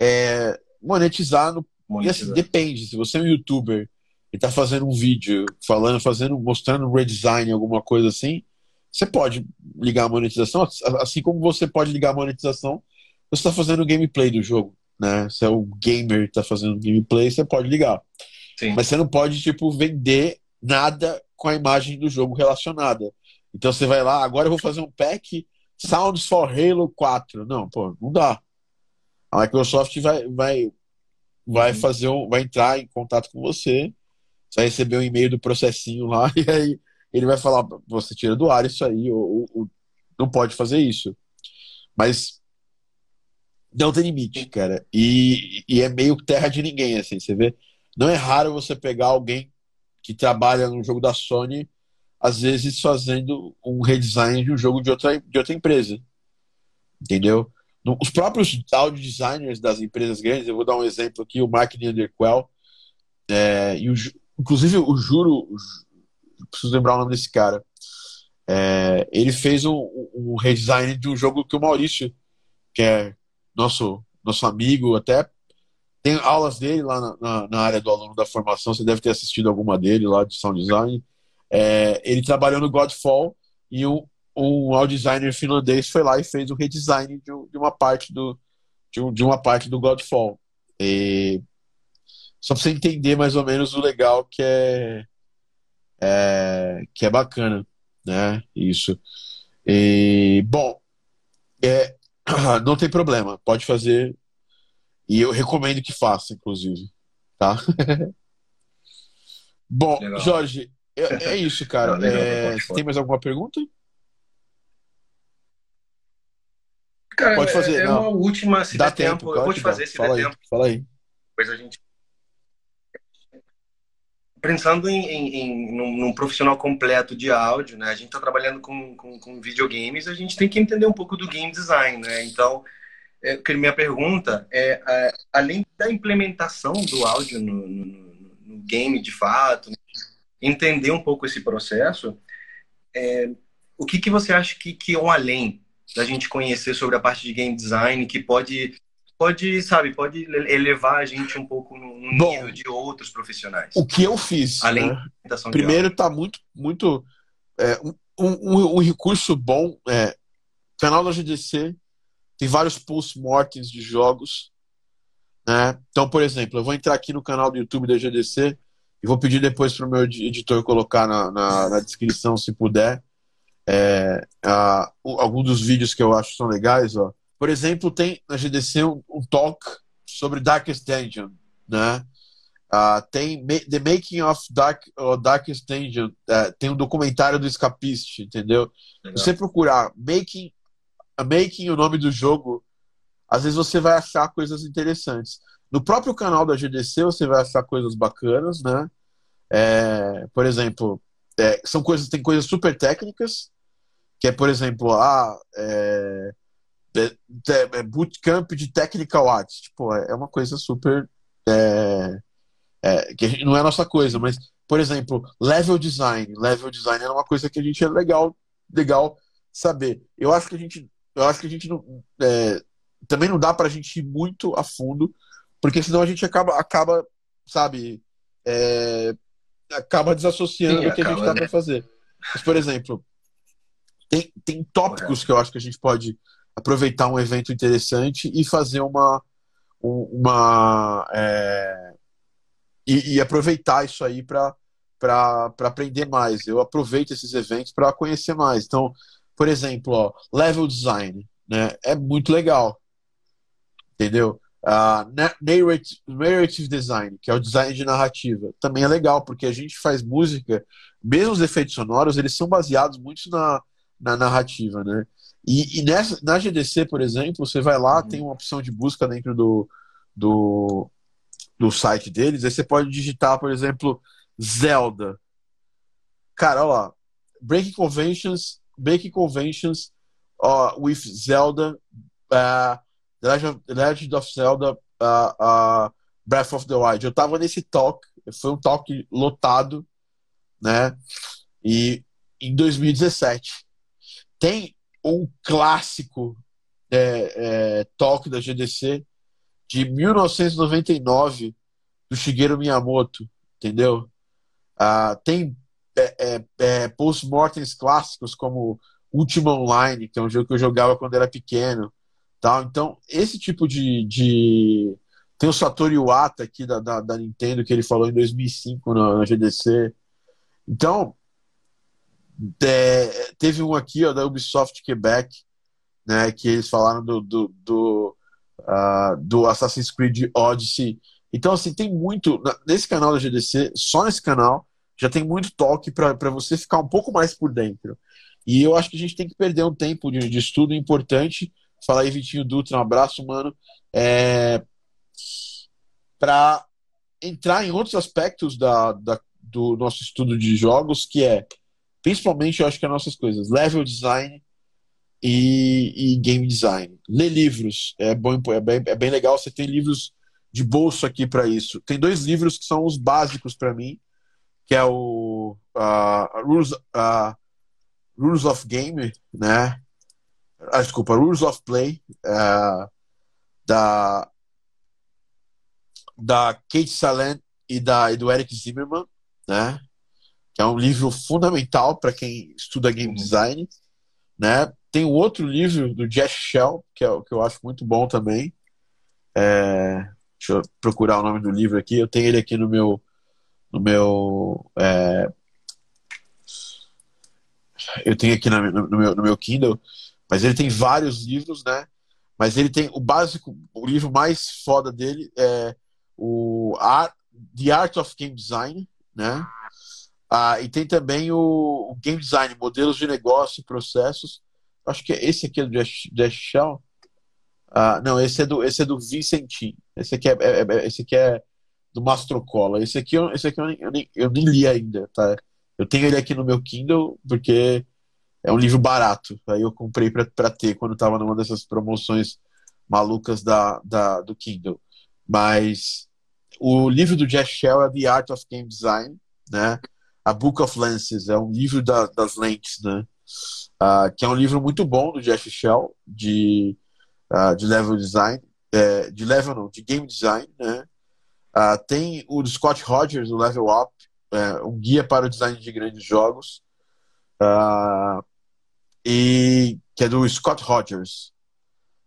é, monetizar no. Monetizar. E assim, depende. Se você é um youtuber e tá fazendo um vídeo falando, fazendo, mostrando um redesign, alguma coisa assim, você pode ligar a monetização, assim como você pode ligar a monetização, você está fazendo o gameplay do jogo, né? Se é o gamer que tá fazendo gameplay, você pode ligar. Sim. Mas você não pode, tipo, vender nada com a imagem do jogo relacionada. Então você vai lá, agora eu vou fazer um pack Sounds for Halo 4. Não, pô, não dá. A Microsoft vai, vai, vai uhum. fazer um, vai entrar em contato com você você vai receber um e-mail do processinho lá (laughs) e aí ele vai falar: você tira do ar isso aí, ou, ou não pode fazer isso. Mas não tem limite, cara. E, e é meio terra de ninguém, assim, você vê. Não é raro você pegar alguém que trabalha no jogo da Sony, às vezes fazendo um redesign de um jogo de outra, de outra empresa. Entendeu? Os próprios audio designers das empresas grandes, eu vou dar um exemplo aqui, o Mark Neanderquell é, e o, Inclusive, o Juro, preciso lembrar o nome desse cara. É, ele fez um, um, redesign de um jogo que o Maurício, que é nosso, nosso amigo, até tem aulas dele lá na, na, na área do aluno da formação. Você deve ter assistido alguma dele lá de sound design. É, ele trabalhou no Godfall e um, um audio designer finlandês foi lá e fez o redesign de, de uma parte do de, um, de uma parte do Godfall. E só pra você entender mais ou menos o legal que é, é que é bacana, né? Isso. E, bom, é, (clears throat) não tem problema, pode fazer. E eu recomendo que faça, inclusive. Tá? (laughs) bom, legal. Jorge, é, é, isso, cara. Não, é, tem mais alguma pergunta? Cara, pode fazer. É, é uma última, se dá tempo. tempo. Eu vou te fazer, se fala der aí, tempo. Fala aí. Depois a gente pensando em, em, em num, num, profissional completo de áudio, né? A gente está trabalhando com, com, com, videogames, a gente tem que entender um pouco do game design, né? Então, é, minha pergunta é, é, além da implementação do áudio no, no, no, game de fato, entender um pouco esse processo, é, o que, que você acha que, que é um além da gente conhecer sobre a parte de game design que pode pode sabe pode elevar a gente um pouco no, no Bom, nível de outros profissionais? o que eu fiz além né? da primeiro está muito muito é, um, um, um, recurso bom é canal da GDC tem vários post-mortems de jogos né? Então por exemplo eu vou entrar aqui no canal do YouTube da GDC e vou pedir depois para o meu editor colocar na, na, na descrição se puder é, a, alguns dos vídeos que eu acho são legais, ó. Por exemplo, tem na GDC um, um talk sobre Darkest Dungeon, né? Uh, tem The Making of Dark, uh, Darkest Dungeon, uh, tem um documentário do Escapist, entendeu? Legal. Você procurar Making, Making o nome do jogo, às vezes você vai achar coisas interessantes. No próprio canal da GDC você vai achar coisas bacanas, né? É, por exemplo, é, são coisas, tem coisas super técnicas, que é, por exemplo, ah, é, é, é bootcamp de technical arts. Tipo, é, é uma coisa super. É, que não é a nossa coisa, mas, por exemplo, level design. Level design era uma coisa que a gente é legal, legal saber. Eu acho que a gente. Eu acho que a gente não. Também não dá pra gente ir muito a fundo, porque senão a gente acaba, acaba sabe, acaba desassociando Sim, o que acaba, a gente tá né? pra fazer. Mas, por exemplo, tem, tem tópicos que eu acho que a gente pode aproveitar um evento interessante e fazer uma. uma é, e, e, aproveitar isso aí para aprender mais. Eu aproveito esses eventos para conhecer mais. Então, por exemplo, ó, level design né, é muito legal. Entendeu? Uh, narrative, narrative design, que é o design de narrativa, também é legal, porque a gente faz música, mesmo os efeitos sonoros, eles são baseados muito na, na narrativa, né? E, e nessa, na GDC, por exemplo, você vai lá, uhum. tem uma opção de busca dentro do, do, do site deles, aí você pode digitar, por exemplo, Zelda. Cara, olha lá, Breaking Conventions, Breaking Conventions uh, with Zelda, uh, Legend of, Zelda, uh, uh, Breath of the Wild. Eu tava nesse talk, foi um talk lotado, né? E em 2017. Tem um clássico é, é, talk da GDC de 1999 do Shigeru Miyamoto, entendeu? Ah, tem é, é, é, post-mortems clássicos como Ultima Online, que é um jogo que eu jogava quando era pequeno. Tal. Então, esse tipo de, de... Tem o Satoru Iwata aqui da, da, da, Nintendo, que ele falou em 2005 na, na GDC. Então, é, teve um aqui ó, da Ubisoft Quebec, né, que eles falaram do, do, do, uh, do Assassin's Creed Odyssey. Então, assim, tem muito. Nesse canal da GDC, só nesse canal, já tem muito toque para você ficar um pouco mais por dentro. E eu acho que a gente tem que perder um tempo de, de estudo importante. Fala aí, Vitinho Dutra, um abraço, mano. É, para entrar em outros aspectos da, da, do nosso estudo de jogos, que é Principalmente, eu acho que as nossas coisas, level design e, e game design. Ler livros é, bom, é, bem, é bem legal. Você tem livros de bolso aqui para isso. Tem dois livros que são os básicos para mim, que é o uh, Rules, uh, Rules of Game, né? Ah, desculpa, Rules of Play, uh, da, da Kate Salen e, da, e do Eric Zimmerman, né? que é um livro fundamental para quem estuda game uhum. design. Né? Tem um outro livro do Jeff Shell, que, é, que eu acho muito bom também. É, deixa eu procurar o nome do livro aqui. Eu tenho ele aqui no meu. No meu é, eu tenho aqui no, no, meu, no meu Kindle, mas ele tem vários livros, né? Mas ele tem o básico, o livro mais foda dele é o Art, The Art of Game Design, né? Ah, e tem também o, o, Game Design, modelos de negócio e processos. Acho que é esse aqui é do Dash Shell. Ah, não, esse é do, esse é do Vicentim. Esse aqui é, é, é esse aqui é do Mastrocola. Esse aqui, esse aqui eu, nem, eu, nem, eu nem li ainda, tá? Eu tenho ele aqui no meu Kindle porque é um livro barato. Aí eu comprei para ter quando estava numa dessas promoções malucas da, da, do Kindle. Mas o livro do Jeff Shell é The Art of Game Design, né? A Book of Lenses é um livro da, das lentes, né? Uh, que é um livro muito bom do Jeff Shell de, uh, de level design, é, de level não, de game design, né? Uh, tem o do Scott Rogers, o Level Up, é, um guia para o design de grandes jogos, e que é do Scott Rogers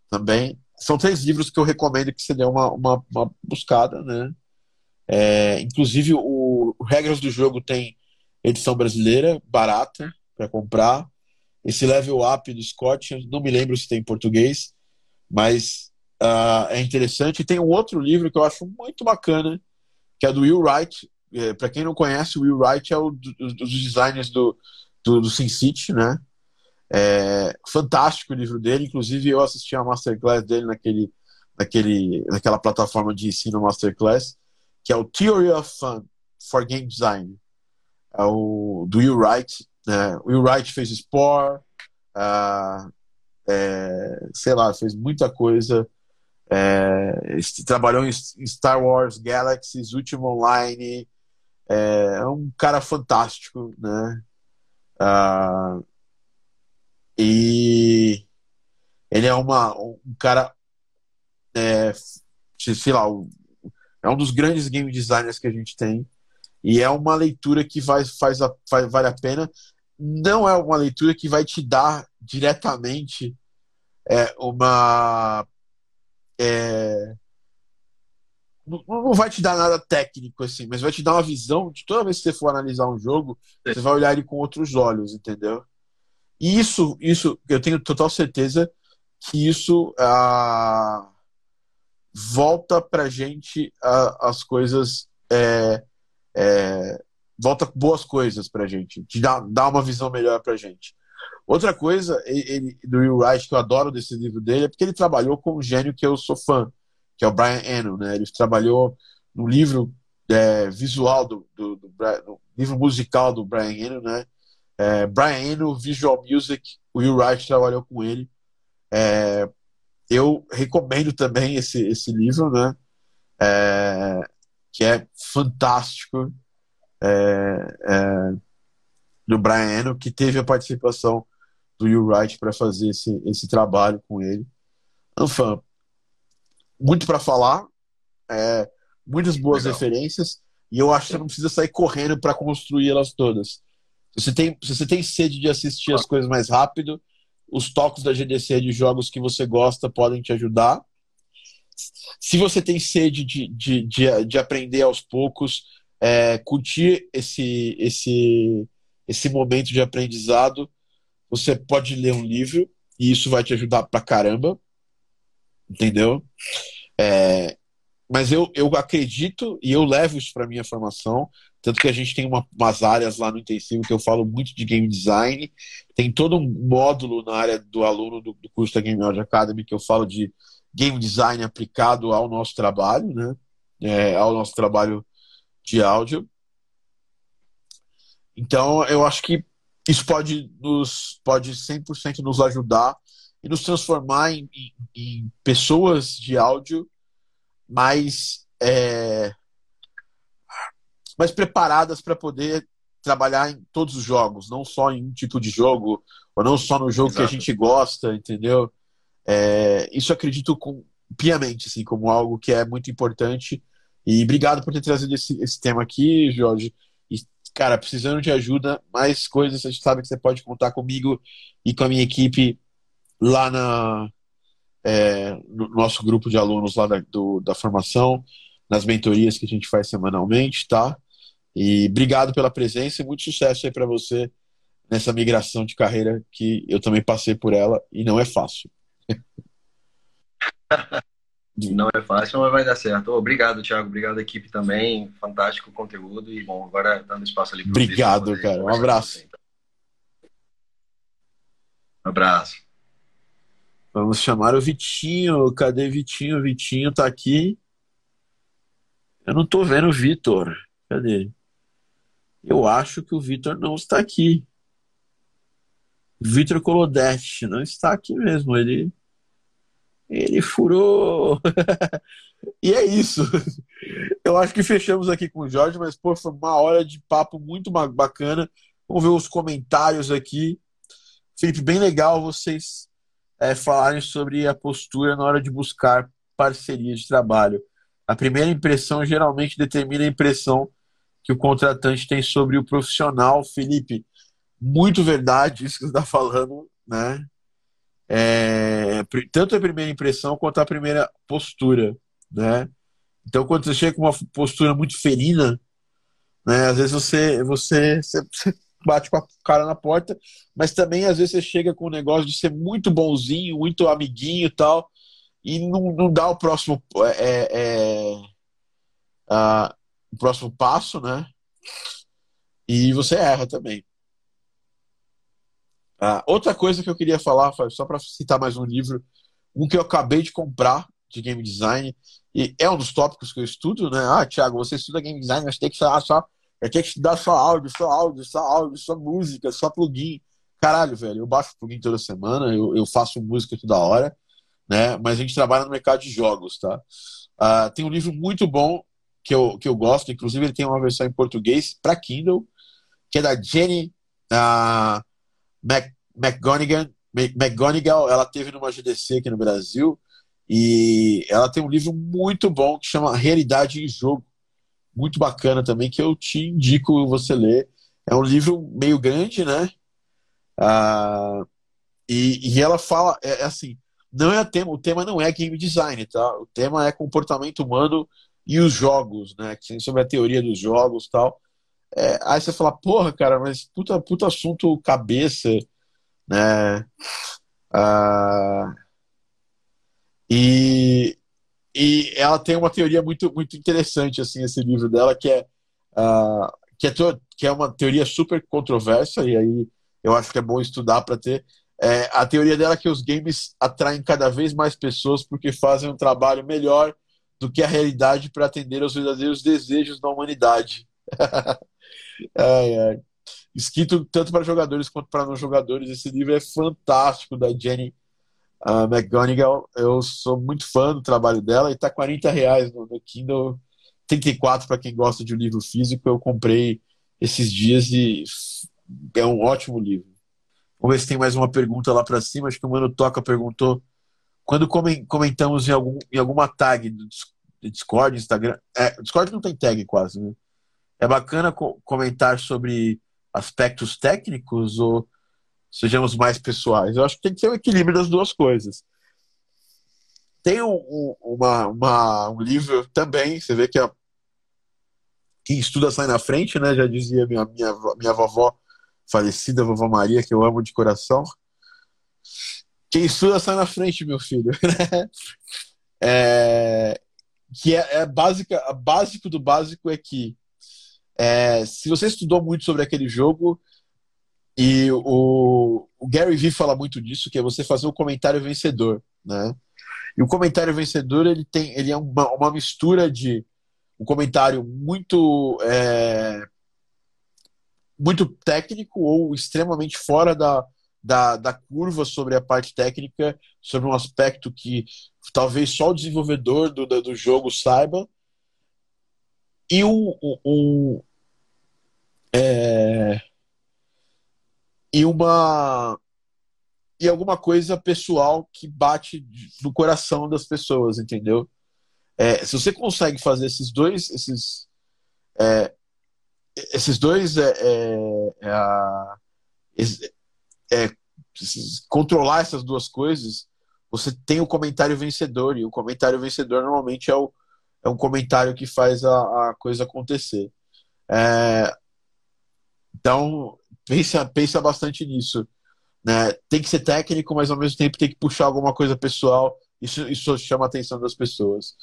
também. São três livros que eu recomendo que você dê uma, uma, uma buscada, né? É, inclusive o, o Regras do Jogo tem edição brasileira, barata, para comprar. Esse Level Up do Scott, não me lembro se tem em português, mas uh, é interessante. E tem um outro livro que eu acho muito bacana, que é do Will Wright. É, para quem não conhece, o Will Wright é um dos designers do, do, do Sin City, né? É, fantástico o livro dele, inclusive eu assisti a masterclass dele naquele, naquele, naquela plataforma de ensino masterclass, que é o Theory of Fun for Game Design, é o do Will Wright. Né? Will Wright fez Spore, uh, é, sei lá, fez muita coisa. É, trabalhou em Star Wars Galaxies, Último Online. É, é um cara fantástico, né? Uh, e ele é uma, um cara, é, sei lá, é um dos grandes game designers que a gente tem. E é uma leitura que vai, faz, a, faz, vale a pena. Não é uma leitura que vai te dar diretamente é, uma. É, não vai te dar nada técnico, assim, mas vai te dar uma visão de toda vez que você for analisar um jogo, Sim. você vai olhar ele com outros olhos, entendeu? E isso, isso eu tenho total certeza que isso ah, volta pra gente ah, as coisas. É, é, volta boas coisas pra gente, te dá, dá uma visão melhor pra gente. Outra coisa ele, do Will Wright que eu adoro desse livro dele é porque ele trabalhou com um gênio que eu sou fã, que é o Brian Eno, né? Ele trabalhou no livro é, visual do, do, do, do, livro musical do Brian Eno, né? É, Brian Eno, Visual Music, o Will Wright trabalhou com ele. É, eu recomendo também esse, esse livro, né? É, que é fantástico, é, é, do Brian Eno, que teve a participação do Will Wright para fazer esse, esse trabalho com ele. Enfim, muito para falar, é, muitas boas Legal. referências, e eu acho que você não precisa sair correndo para construir elas todas. Você tem, se você tem sede de assistir as coisas mais rápido, os toques da GDC de jogos que você gosta podem te ajudar. Se você tem sede de, de, de, de aprender aos poucos, é, curtir esse, esse, esse momento de aprendizado, você pode ler um livro e isso vai te ajudar pra caramba. Entendeu? É, mas eu, eu acredito e eu levo isso para minha formação. Tanto que a gente tem uma, umas áreas lá no intensivo que eu falo muito de game design. Tem todo um módulo na área do aluno do, do curso da Game Audio Academy que eu falo de game design aplicado ao nosso trabalho, né? É, ao nosso trabalho de áudio. Então, eu acho que isso pode nos pode 100% nos ajudar e nos transformar em, em, em pessoas de áudio mais é, mais preparadas para poder trabalhar em todos os jogos, não só em um tipo de jogo, ou não só no jogo Exato. que a gente gosta, entendeu? É, isso acredito com, piamente, assim, como algo que é muito importante. E obrigado por ter trazido esse, esse tema aqui, Jorge. E, cara, precisando de ajuda, mais coisas, a gente sabe que você pode contar comigo e com a minha equipe lá na, é, no nosso grupo de alunos lá da, do, da formação, nas mentorias que a gente faz semanalmente, tá? E obrigado pela presença e muito sucesso aí para você nessa migração de carreira que eu também passei por ela e não é fácil. (laughs) Não é fácil, mas vai dar certo. Obrigado, Thiago. Obrigado, equipe também. Fantástico conteúdo. E, bom, agora dando espaço ali para Obrigado, cara. Um abraço. Um abraço. Vamos chamar o Vitinho. Cadê Vitinho? Vitinho tá aqui. Eu não tô vendo o Vitor. Cadê? Eu acho que o Vitor não está aqui. Vitor Colodete não está aqui mesmo. Ele Ele furou. (laughs) e é isso. Eu acho que fechamos aqui com o Jorge, mas pô, foi uma hora de papo muito bacana. Vamos ver os comentários aqui. Felipe, bem legal vocês é, falarem sobre a postura na hora de buscar parceria de trabalho. A primeira impressão geralmente determina a impressão que o contratante tem sobre o profissional. Felipe, muito verdade isso que você está falando, né? É, tanto a primeira impressão quanto a primeira postura, né? Então, quando você chega com uma postura muito ferina, né, às vezes você, você, você, bate com a cara na porta, mas também às vezes você chega com o negócio de ser muito bonzinho, muito amiguinho e tal, e não, não dá o próximo, é, é, a, o próximo passo, né? E você erra também. Ah, outra coisa que eu queria falar, só para citar mais um livro, um que eu acabei de comprar de game design, e é um dos tópicos que eu estudo, né? Ah, Thiago, você estuda game design, mas tem que falar só, tem que estudar só áudio, só áudio, só áudio, só música, só plugin. Caralho, velho, eu baixo plugin toda semana, eu, eu faço música toda hora, né? Mas a gente trabalha no mercado de jogos, tá? Ah, tem um livro muito bom que eu, que eu gosto, inclusive ele tem uma versão em português para Kindle, que é da Jenny. Uh, McGonigal, McGonigal, ela teve numa GDC aqui no Brasil e ela tem um livro muito bom que chama Realidade em Jogo, muito bacana também, que eu te indico você ler. É um livro meio grande, né? Ah, e, e, ela fala, é, é assim, não é tema, o tema não é game design, tá? O tema é comportamento humano e os jogos, né? Que sobre a teoria dos jogos tal. É, aí você fala, porra, cara, mas puta, puta assunto cabeça, né? Ah, e, e ela tem uma teoria muito, muito interessante, assim, esse livro dela, que é, uh, que, é que é uma teoria super controversa, e aí eu acho que é bom estudar para ter. É, a teoria dela é que os games atraem cada vez mais pessoas porque fazem um trabalho melhor do que a realidade para atender aos verdadeiros desejos da humanidade. (laughs) ai, ai. Escrito tanto para jogadores quanto para não jogadores. Esse livro é fantástico, da Jenny uh, McGonigal. Eu sou muito fã do trabalho dela e está 40 reais no, no Kindle. 34 para quem gosta de um livro físico. Eu comprei esses dias e é um ótimo livro. Vamos ver se tem mais uma pergunta lá para cima. Acho que o Mano Toca perguntou. Quando comentamos em, algum, em alguma tag do Discord, Instagram. É, Discord não tem tag quase, né? é bacana co comentar sobre aspectos técnicos ou sejamos mais pessoais? Eu acho que tem que ter um equilíbrio das duas coisas. Tem um, um, uma, uma, um livro também, você vê que a, quem estuda sai na frente, né? Já dizia minha, minha, minha vovó falecida, vovó Maria, que eu amo de coração. Quem estuda sai na frente, meu filho. (laughs) Né? é, que é, é básica, básico do básico é que é, se você estudou muito sobre aquele jogo, e o, o Gary Vee fala muito disso, que é você fazer um comentário vencedor, né? E o comentário vencedor ele tem, ele é uma, uma mistura de um comentário muito é, muito técnico ou extremamente fora da, da, da curva sobre a parte técnica, sobre um aspecto que talvez só o desenvolvedor do, do jogo saiba, e um, um, é, e uma e alguma coisa pessoal que bate no coração das pessoas, entendeu? É, se você consegue fazer esses dois, esses, é, esses dois, é, é, é controlar essas duas coisas, você tem o comentário vencedor e o comentário vencedor normalmente é, o, é um comentário que faz a, a coisa acontecer. É, então, pensa, pensa bastante nisso. Né? Tem que ser técnico, mas ao mesmo tempo tem que puxar alguma coisa pessoal. Isso, isso chama a atenção das pessoas.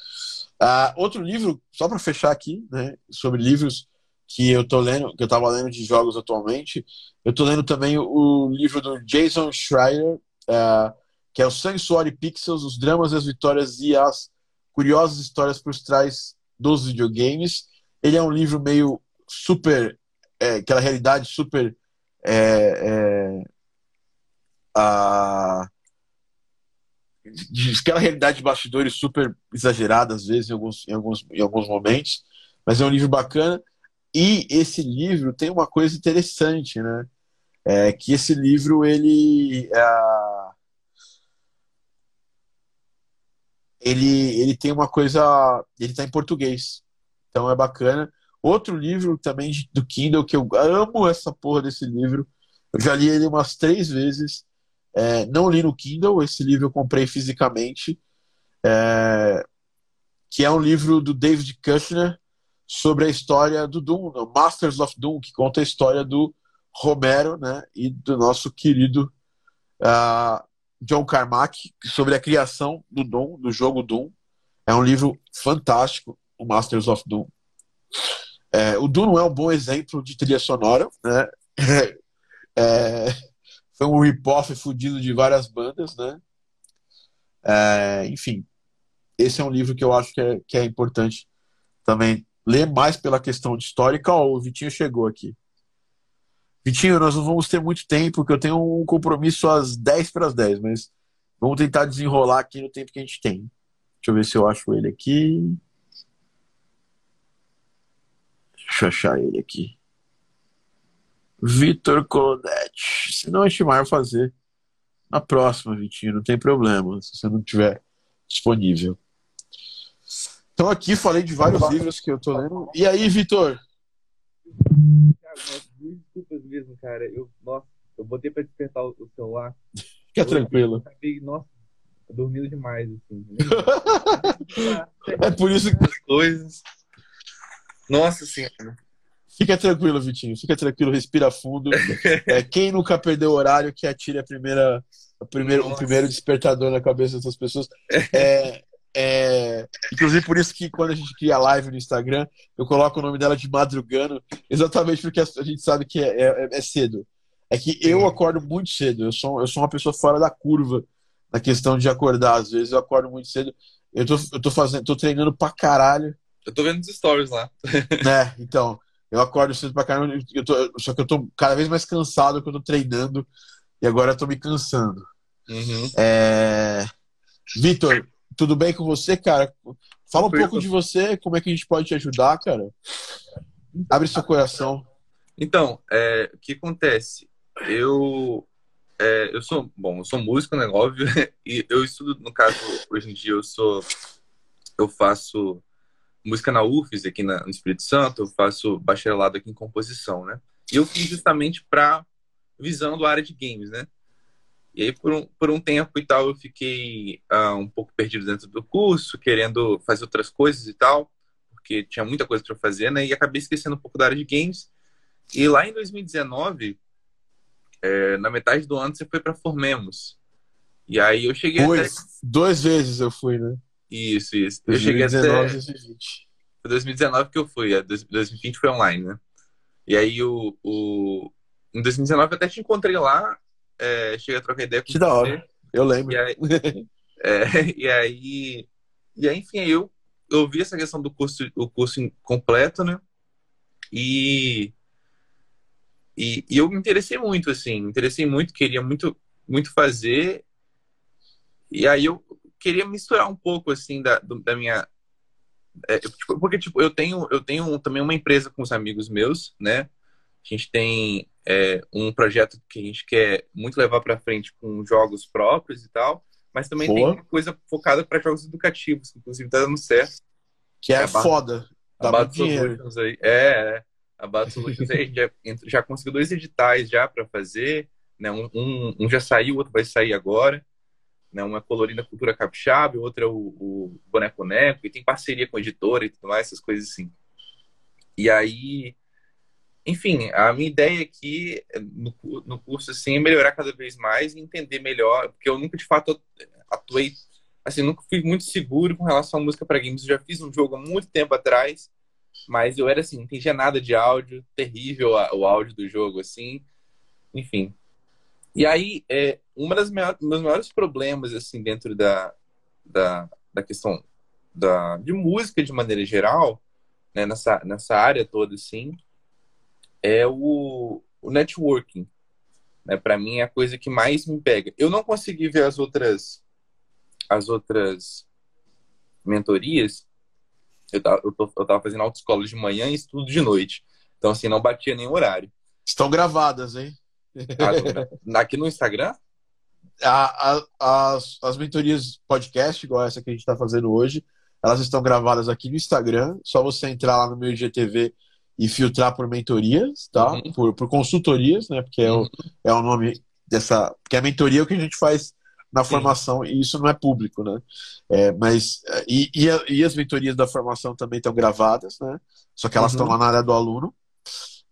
Uh, outro livro, só para fechar aqui, né, sobre livros que eu tô lendo, que eu estava lendo de jogos atualmente, eu tô lendo também o, livro do Jason Schreier, uh, que é o Sangue, Suor e Pixels, os dramas, as vitórias e as curiosas histórias por trás dos videogames. Ele é um livro meio super é, aquela realidade super é, é, a, aquela realidade de bastidores super exagerada às vezes em alguns, em alguns, em alguns momentos, mas é um livro bacana. E esse livro tem uma coisa interessante, né? É que esse livro ele é, ele ele tem uma coisa, ele está em português, então é bacana. Outro livro também do Kindle que eu amo essa porra desse livro, eu já li ele umas três vezes. É, não li no Kindle, esse livro eu comprei fisicamente, é, que é um livro do David Kushner sobre a história do Doom, no Masters of Doom, que conta a história do Romero né, e do nosso querido uh, John Carmack sobre a criação do Doom, do jogo Doom. É um livro fantástico, o Masters of Doom. É, o Doom não é um bom exemplo de trilha sonora, né? (laughs) É, foi um rip-off fudido de várias bandas, né? É, enfim, esse é um livro que eu acho que é, que é importante também ler mais pela questão de histórica. Ó, o Vitinho chegou aqui. Vitinho, nós não vamos ter muito tempo, porque eu tenho um compromisso às 10 para as 10, mas vamos tentar desenrolar aqui no tempo que a gente tem. Deixa eu ver se eu acho ele aqui. Deixa eu achar ele aqui. Vitor Colonetti. Se não, a gente vai fazer na próxima, Vitinho, não tem problema, se você não tiver disponível. Então aqui falei de vários livros que eu tô lendo. E aí, Vitor? Cara, desculpas mesmo, cara. Eu, nossa, eu botei pra despertar o, celular. Fica eu, tranquilo. Eu, nossa, dormindo demais, assim. (laughs) é por isso que. Coisas. Nossa senhora. Fica tranquilo, Vitinho. Fica tranquilo, respira fundo. É, quem nunca perdeu o horário que atire a primeira, a primeiro, o primeiro despertador na cabeça dessas pessoas. É, é, inclusive por isso que quando a gente cria live no Instagram, eu coloco o nome dela de madrugano, exatamente porque a gente sabe que é, é, é cedo. É que eu acordo muito cedo. Eu sou, eu sou uma pessoa fora da curva na questão de acordar. Às vezes eu acordo muito cedo. Eu tô, eu tô fazendo, tô treinando pra caralho. Eu tô vendo os stories lá. (laughs) né? Então, eu acordo cedo pra caramba, eu tô, só que eu tô cada vez mais cansado que eu tô treinando e agora eu tô me cansando. Uhum. É... Vitor, tudo bem com você, cara? Fala um pouco de você, como é que a gente pode te ajudar, cara? Abre seu coração. Então, é, o que acontece? Eu é, eu sou bom, eu sou músico, né? Óbvio, (laughs) e eu estudo, no caso, hoje em dia eu sou eu faço música na UFES, aqui na, no Espírito Santo, eu faço bacharelado aqui em composição, né? E eu fiz justamente para visando a área de games, né? E aí, por um, por um tempo e tal, eu fiquei uh, um pouco perdido dentro do curso, querendo fazer outras coisas e tal, porque tinha muita coisa para fazer, né? E acabei esquecendo um pouco da área de games. E lá em 2019, é, na metade do ano, você foi para Formemos. E aí eu cheguei Pois, até... duas vezes eu fui, né? Isso, isso. 2019, eu cheguei até... 2020. Foi 2019 que eu fui, 2020 foi online, né? E aí o, o... em 2019 eu até te encontrei lá, é, cheguei a trocar ideia com. Que da hora, eu lembro. E aí, (laughs) é, e aí, e aí, enfim, eu, eu vi essa questão do curso, o curso completo, né? E, e, e eu me interessei muito, assim, me interessei muito, queria muito, muito fazer. E aí eu queria misturar um pouco assim da, da minha é, tipo, porque tipo eu tenho eu tenho também uma empresa com os amigos meus né a gente tem é, um projeto que a gente quer muito levar para frente com jogos próprios e tal mas também Boa. tem coisa focada para jogos educativos que inclusive tá dando certo que é, é foda a Bad Solutions aí é, é a Bad Solutions aí já, já conseguiu dois editais já para fazer né um, um, um já saiu o outro vai sair agora né? Uma é colorida cultura capixaba, outra é o, o boneco neco, e tem parceria com editora e tudo mais, essas coisas assim. E aí, enfim, a minha ideia aqui no, no curso assim, é melhorar cada vez mais e entender melhor, porque eu nunca de fato atuei, assim, nunca fui muito seguro com relação à música para games. Eu já fiz um jogo há muito tempo atrás, mas eu era assim, não entendia nada de áudio, terrível o áudio do jogo, assim, enfim. E aí, é, um dos maiores problemas assim dentro da, da, da questão da, de música de maneira geral, né, nessa, nessa área toda, assim, é o, o networking. Né? Para mim, é a coisa que mais me pega. Eu não consegui ver as outras as outras mentorias, eu tava, eu, tô, eu tava fazendo autoescola de manhã e estudo de noite. Então, assim, não batia nenhum horário. Estão gravadas, hein? Ah, (laughs) aqui no Instagram? A, a, as, as mentorias podcast, igual essa que a gente está fazendo hoje, elas estão gravadas aqui no Instagram. Só você entrar lá no meu IGTV e filtrar por mentorias, tá? Uhum. Por, por consultorias, né? Porque é o, é o nome dessa. Porque a mentoria é o que a gente faz na Sim. formação e isso não é público, né? É, mas e, e, a, e, as mentorias da formação também estão gravadas, né? Só que elas uhum. estão lá na área do aluno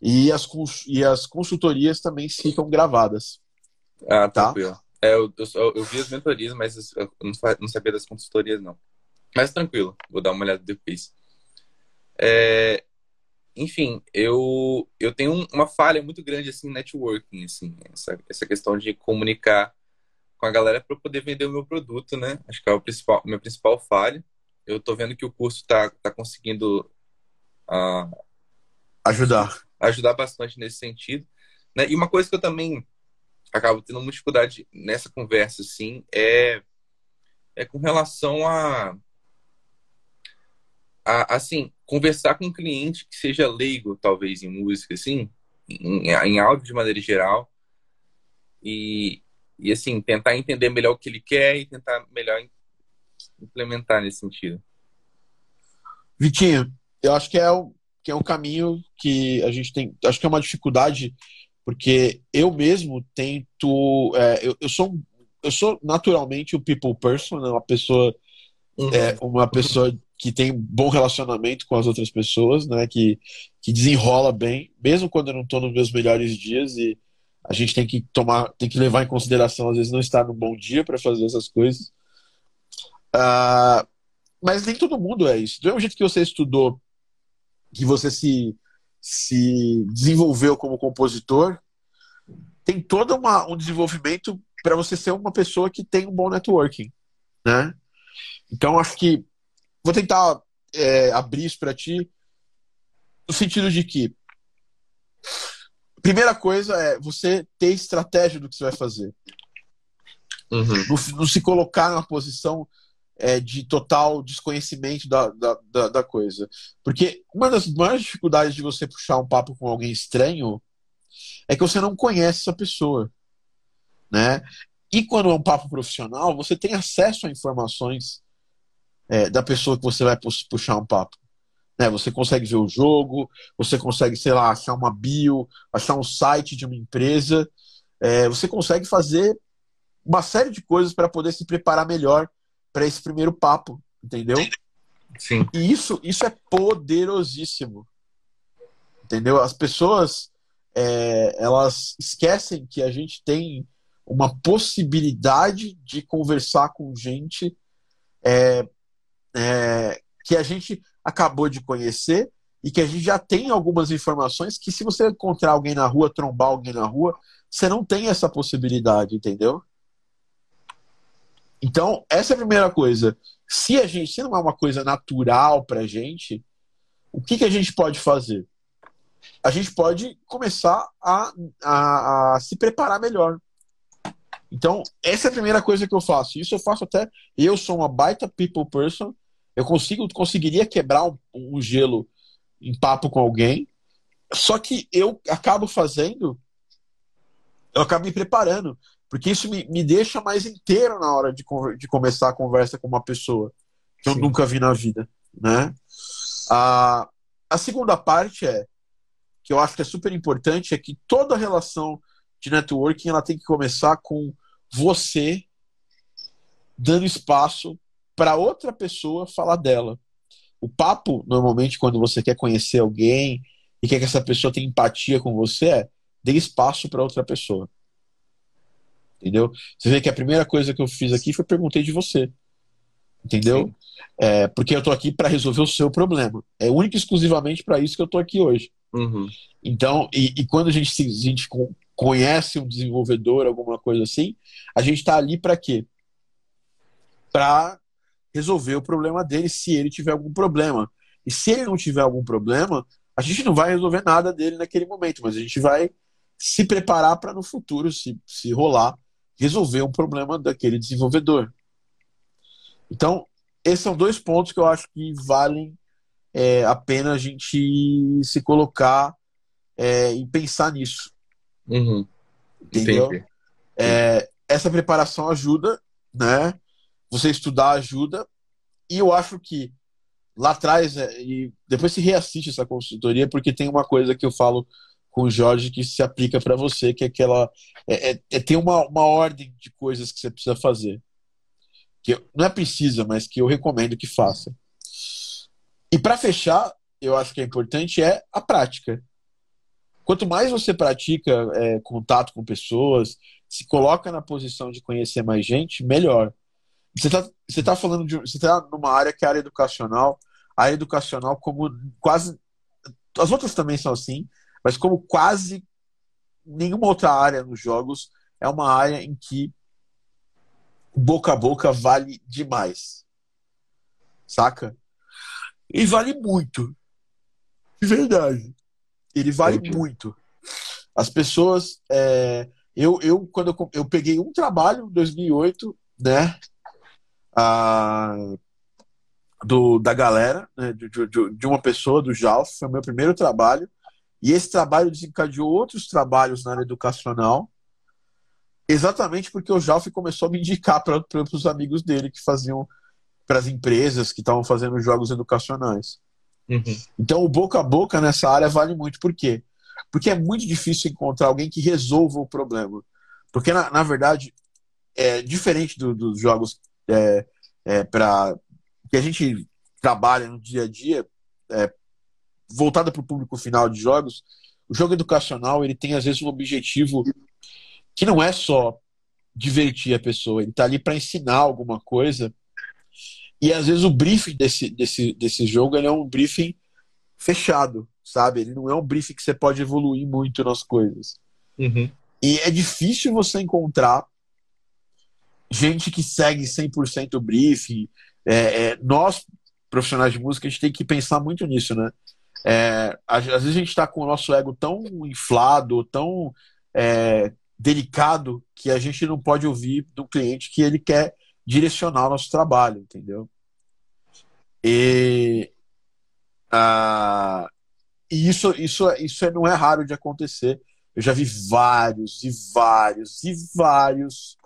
e as, e as consultorias também ficam gravadas. Ah, tá. Tranquilo. É, eu, eu, eu, vi as mentorias, mas eu não, não sabia das consultorias, não. Mas tranquilo, vou dar uma olhada depois. É, enfim, eu, eu tenho uma falha muito grande assim, em networking, assim, essa, essa questão de comunicar com a galera para poder vender o meu produto, né? Acho que é o principal, minha principal falha. Eu tô vendo que o curso está tá conseguindo uh, ajudar ajudar bastante nesse sentido. Né? E uma coisa que eu também acabo tendo uma dificuldade nessa conversa, assim, é, é com relação a, a, assim, conversar com um cliente que seja leigo, talvez, em música, assim, em, em áudio de maneira geral, e, e assim, tentar entender melhor o que ele quer e tentar melhor implementar nesse sentido. Vitinho, eu acho que é o, que é um caminho que a gente tem. Acho que é uma dificuldade, porque eu mesmo tento. É, eu, eu, sou, eu sou naturalmente o people person, né? uma pessoa. Uhum. É, uma pessoa que tem bom relacionamento com as outras pessoas, né? Que, que desenrola bem, mesmo quando eu não estou nos meus melhores dias e a gente tem que tomar, tem que levar em consideração às vezes não estar no bom dia para fazer essas coisas. Uh, mas nem todo mundo é isso. Do mesmo jeito que você estudou, que você se, se desenvolveu como compositor, tem todo uma, um desenvolvimento para você ser uma pessoa que tem um bom networking, né? Então acho que vou tentar é, abrir isso para ti no sentido de que primeira coisa é você ter estratégia do que você vai fazer. Uhum. Não, não, se colocar numa posição é, de total desconhecimento da, da, da, da, coisa. Porque uma das maiores dificuldades de você puxar um papo com alguém estranho é que você não conhece essa pessoa. Né? E quando é um papo profissional, você tem acesso a informações é, da pessoa que você vai puxar um papo. Né? Você consegue ver o jogo, você consegue, sei lá, achar uma bio, achar um site de uma empresa. É, você consegue fazer uma série de coisas para poder se preparar melhor para esse primeiro papo, entendeu? Sim. E isso, isso é poderosíssimo. Entendeu? As pessoas é, elas esquecem que a gente tem uma possibilidade de conversar com gente é, é, que a gente acabou de conhecer e que a gente já tem algumas informações que se você encontrar alguém na rua, trombar alguém na rua, você não tem essa possibilidade, entendeu? Então, essa é a primeira coisa. Se a gente, se não é uma coisa natural pra gente, o que, que a gente pode fazer? A gente pode começar a, a, a se preparar melhor. Então, essa é a primeira coisa que eu faço. Isso eu faço até. Eu sou uma baita people person. Eu consigo, conseguiria quebrar um, um gelo em papo com alguém. Só que eu acabo fazendo. Eu acabo me preparando. Porque isso me, me deixa mais inteiro na hora de, de começar a conversa com uma pessoa que eu Sim. nunca vi na vida, né? A, a segunda parte é que eu acho que é super importante é que toda relação de networking ela tem que começar com você dando espaço para outra pessoa falar dela. O papo, normalmente, quando você quer conhecer alguém e quer que essa pessoa tenha empatia com você, é dê espaço para outra pessoa. Entendeu? Você vê que a primeira coisa que eu fiz aqui foi perguntei de você. Entendeu? É, porque eu estou aqui para resolver o seu problema. É único e exclusivamente para isso que eu estou aqui hoje. Uhum. Então, e, e, quando a gente, a gente conhece um desenvolvedor, alguma coisa assim, a gente está ali para quê? Para resolver o problema dele se ele tiver algum problema. E se ele não tiver algum problema, a gente não vai resolver nada dele naquele momento, mas a gente vai se preparar para no futuro, se, se rolar, resolver um problema daquele desenvolvedor. Então, esses são dois pontos que eu acho que valem é, a pena a gente se colocar é, e pensar nisso. Uhum. Entendeu? É, essa preparação ajuda, né? Você estudar ajuda. E eu acho que lá atrás, é, e depois se reassiste essa consultoria, porque tem uma coisa que eu falo com o Jorge que se aplica para você, que é aquela. É, é, é, ter uma, uma ordem de coisas que você precisa fazer. Que não é precisa, mas que eu recomendo que faça. E para fechar, eu acho que é importante é a prática. Quanto mais você pratica é, contato com pessoas, se coloca na posição de conhecer mais gente, melhor. Você está você tá falando de. Você está numa área que é a área educacional. A área educacional, como quase. As outras também são assim, mas como quase nenhuma outra área nos jogos, é uma área em que boca a boca vale demais. Saca? E vale muito. De verdade. Ele vale Entendi. muito. As pessoas. É, eu, eu, quando eu, eu peguei um trabalho em 2008, né? A, do, da galera, né, de, de, de, uma pessoa, do Jalf, foi o meu primeiro trabalho. E esse trabalho desencadeou outros trabalhos na área educacional, exatamente porque o Jalf começou a me indicar para os amigos dele que faziam, para as empresas que estavam fazendo jogos educacionais. Uhum. Então, o boca a boca nessa área vale muito. Por quê? Porque é muito difícil encontrar alguém que resolva o problema. Porque, na, na verdade, é diferente do, dos jogos é, é, para que a gente trabalha no dia a dia, é, voltada para o público final de jogos, o jogo educacional ele tem às vezes um objetivo que não é só divertir a pessoa, ele está ali para ensinar alguma coisa e às vezes o briefing desse, desse, desse jogo ele é um briefing fechado, sabe? Ele não é um briefing que você pode evoluir muito nas coisas. Uhum. E é difícil você encontrar gente que segue 100% o briefing. É, é, nós, profissionais de música, a gente tem que pensar muito nisso, né? É, às, vezes a gente está com o nosso ego tão inflado, tão é, delicado, que a gente não pode ouvir do cliente que ele quer direcionar o nosso trabalho, entendeu? E, e isso, isso, isso não é raro de acontecer. Eu já vi vários e vários e vários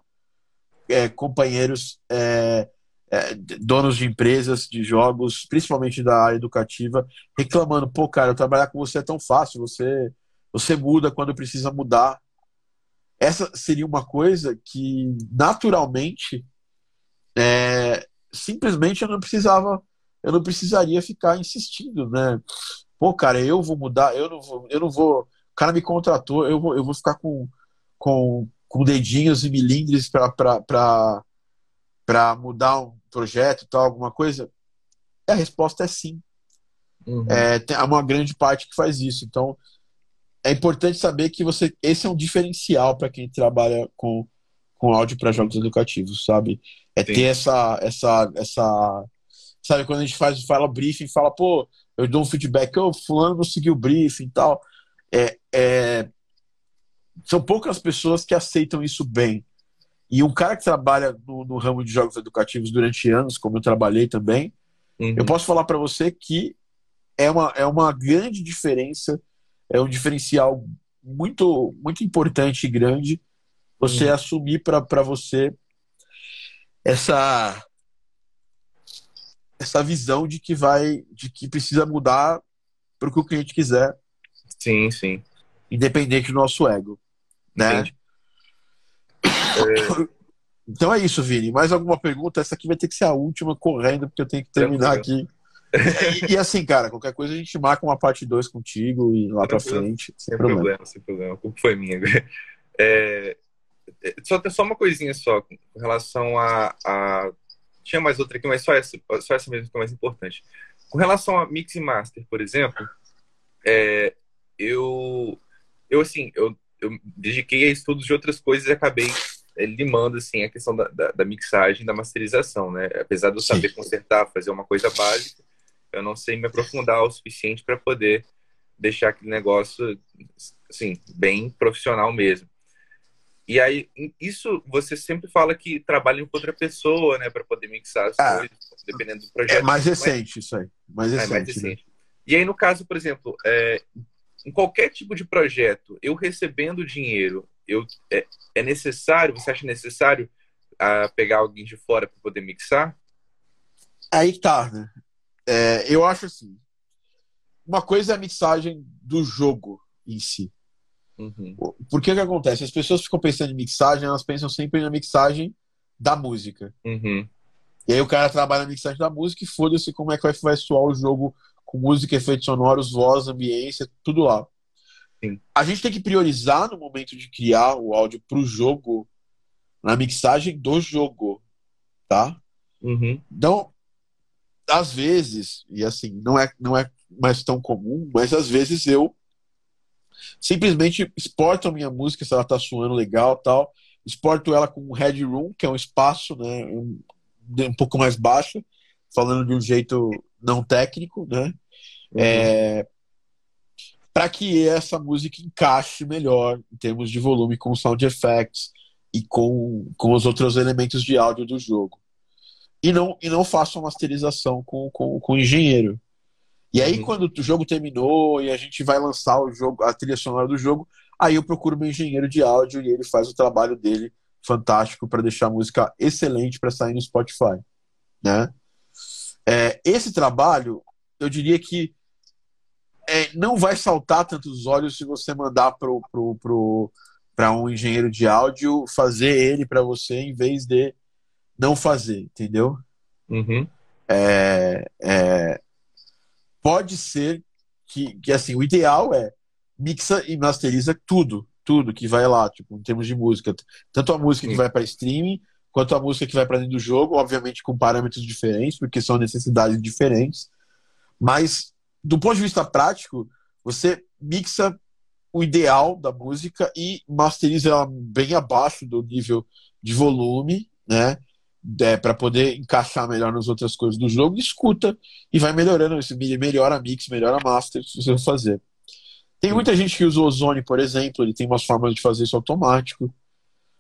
é, companheiros é, é, donos de empresas de jogos, principalmente da área educativa, reclamando: pô, cara, trabalhar com você é tão fácil, você, você muda quando precisa mudar. Essa seria uma coisa que, naturalmente, é, simplesmente eu não precisava eu não precisaria ficar insistindo, né? Pô, cara, eu vou mudar, eu não vou, eu não vou. O cara me contratou, eu vou, eu vou ficar com, com, com dedinhos e milindres para mudar um projeto tal, alguma coisa? a resposta é sim. Uhum. É, tem uma grande parte que faz isso. Então, é importante saber que você esse é um diferencial para quem trabalha com, com áudio para jogos educativos, sabe? É ter essa, essa, essa Sabe, quando a gente faz, fala briefing, fala, pô, eu dou um feedback, ô, oh, fulano não seguiu o briefing e tal. É, é, são poucas pessoas que aceitam isso bem. E um cara que trabalha no, no ramo de jogos educativos durante anos, como eu trabalhei também, uhum. eu posso falar para você que é uma, é uma grande diferença, é um diferencial muito, muito importante e grande você uhum. assumir para você essa essa visão de que vai, de que precisa mudar para o que o cliente quiser. Sim, sim. Independente do nosso ego, né? É... Então é isso, Vini. Mais alguma pergunta? Essa aqui vai ter que ser a última, correndo, porque eu tenho que terminar aqui. E, e, assim, cara, qualquer coisa a gente marca uma parte 2 contigo e lá para frente. Sem, problema. problema. Sem problema, A culpa foi minha. É, é, só, só uma coisinha só com relação a, a tinha mais outra aqui, mas só essa, só essa mesmo que é mais importante. Com relação a mix e master, por exemplo, é, eu, eu assim, eu, eu dediquei a estudos de outras coisas e acabei é, limando assim a questão da, da, da, mixagem, da masterização, né? Apesar de eu saber Sim. consertar, fazer uma coisa básica, eu não sei me aprofundar o suficiente para poder deixar aquele negócio assim bem profissional mesmo. E aí, isso você sempre fala que trabalha com outra pessoa, né, para poder mixar as É. coisas, dependendo do projeto. É mais recente isso aí. Mais é, recente. mais né? recente. E aí, no caso, por exemplo, é, em qualquer tipo de projeto, eu recebendo dinheiro, eu, é, é necessário, você acha necessário ah, pegar alguém de fora para poder mixar? Aí tá, né? É, eu acho assim. Uma coisa é a mixagem do jogo em si. Uhum. Por que que acontece? As pessoas ficam pensando em mixagem, elas pensam sempre na mixagem da música. Uhum. E aí o cara trabalha na mixagem da música e foda-se como é que vai, vai soar o jogo com música, efeitos sonoros, voz, ambiência, tudo lá. Sim. A gente tem que priorizar no momento de criar o áudio pro jogo, na mixagem do jogo, tá? Uhum. Então, às vezes, e assim, não é, não é mais tão comum, mas às vezes eu simplesmente exporto a minha música se ela tá soando legal tal, exporto ela com um headroom, que é um espaço, né, um, um pouco mais baixo, falando de um jeito não técnico, né, Uhum. é, para que essa música encaixe melhor em termos de volume com sound effects e com, com os outros elementos de áudio do jogo. E não, e não faço a masterização com, com, com o engenheiro. E aí, Uhum. quando o jogo terminou e a gente vai lançar o jogo, a trilha sonora do jogo, aí eu procuro meu engenheiro de áudio e ele faz o trabalho dele fantástico para deixar a música excelente para sair no Spotify, né? É, esse trabalho, eu diria que é, não vai saltar tantos olhos se você mandar para um engenheiro de áudio fazer ele para você em vez de não fazer, entendeu? Uhum. É, é, pode ser que, que assim, o ideal é mixa e masteriza tudo, tudo que vai lá, tipo, em termos de música, tanto a música que vai para streaming quanto a música que vai para dentro do jogo, obviamente com parâmetros diferentes, porque são necessidades diferentes. Mas do ponto de vista prático, você mixa o ideal da música e masteriza ela bem abaixo do nível de volume, né? É, para poder encaixar melhor nas outras coisas do jogo, escuta e vai melhorando isso, melhora a mix, melhora a master, se você fazer. Tem muita gente que usa o Ozone, por exemplo, ele tem umas formas de fazer isso automático,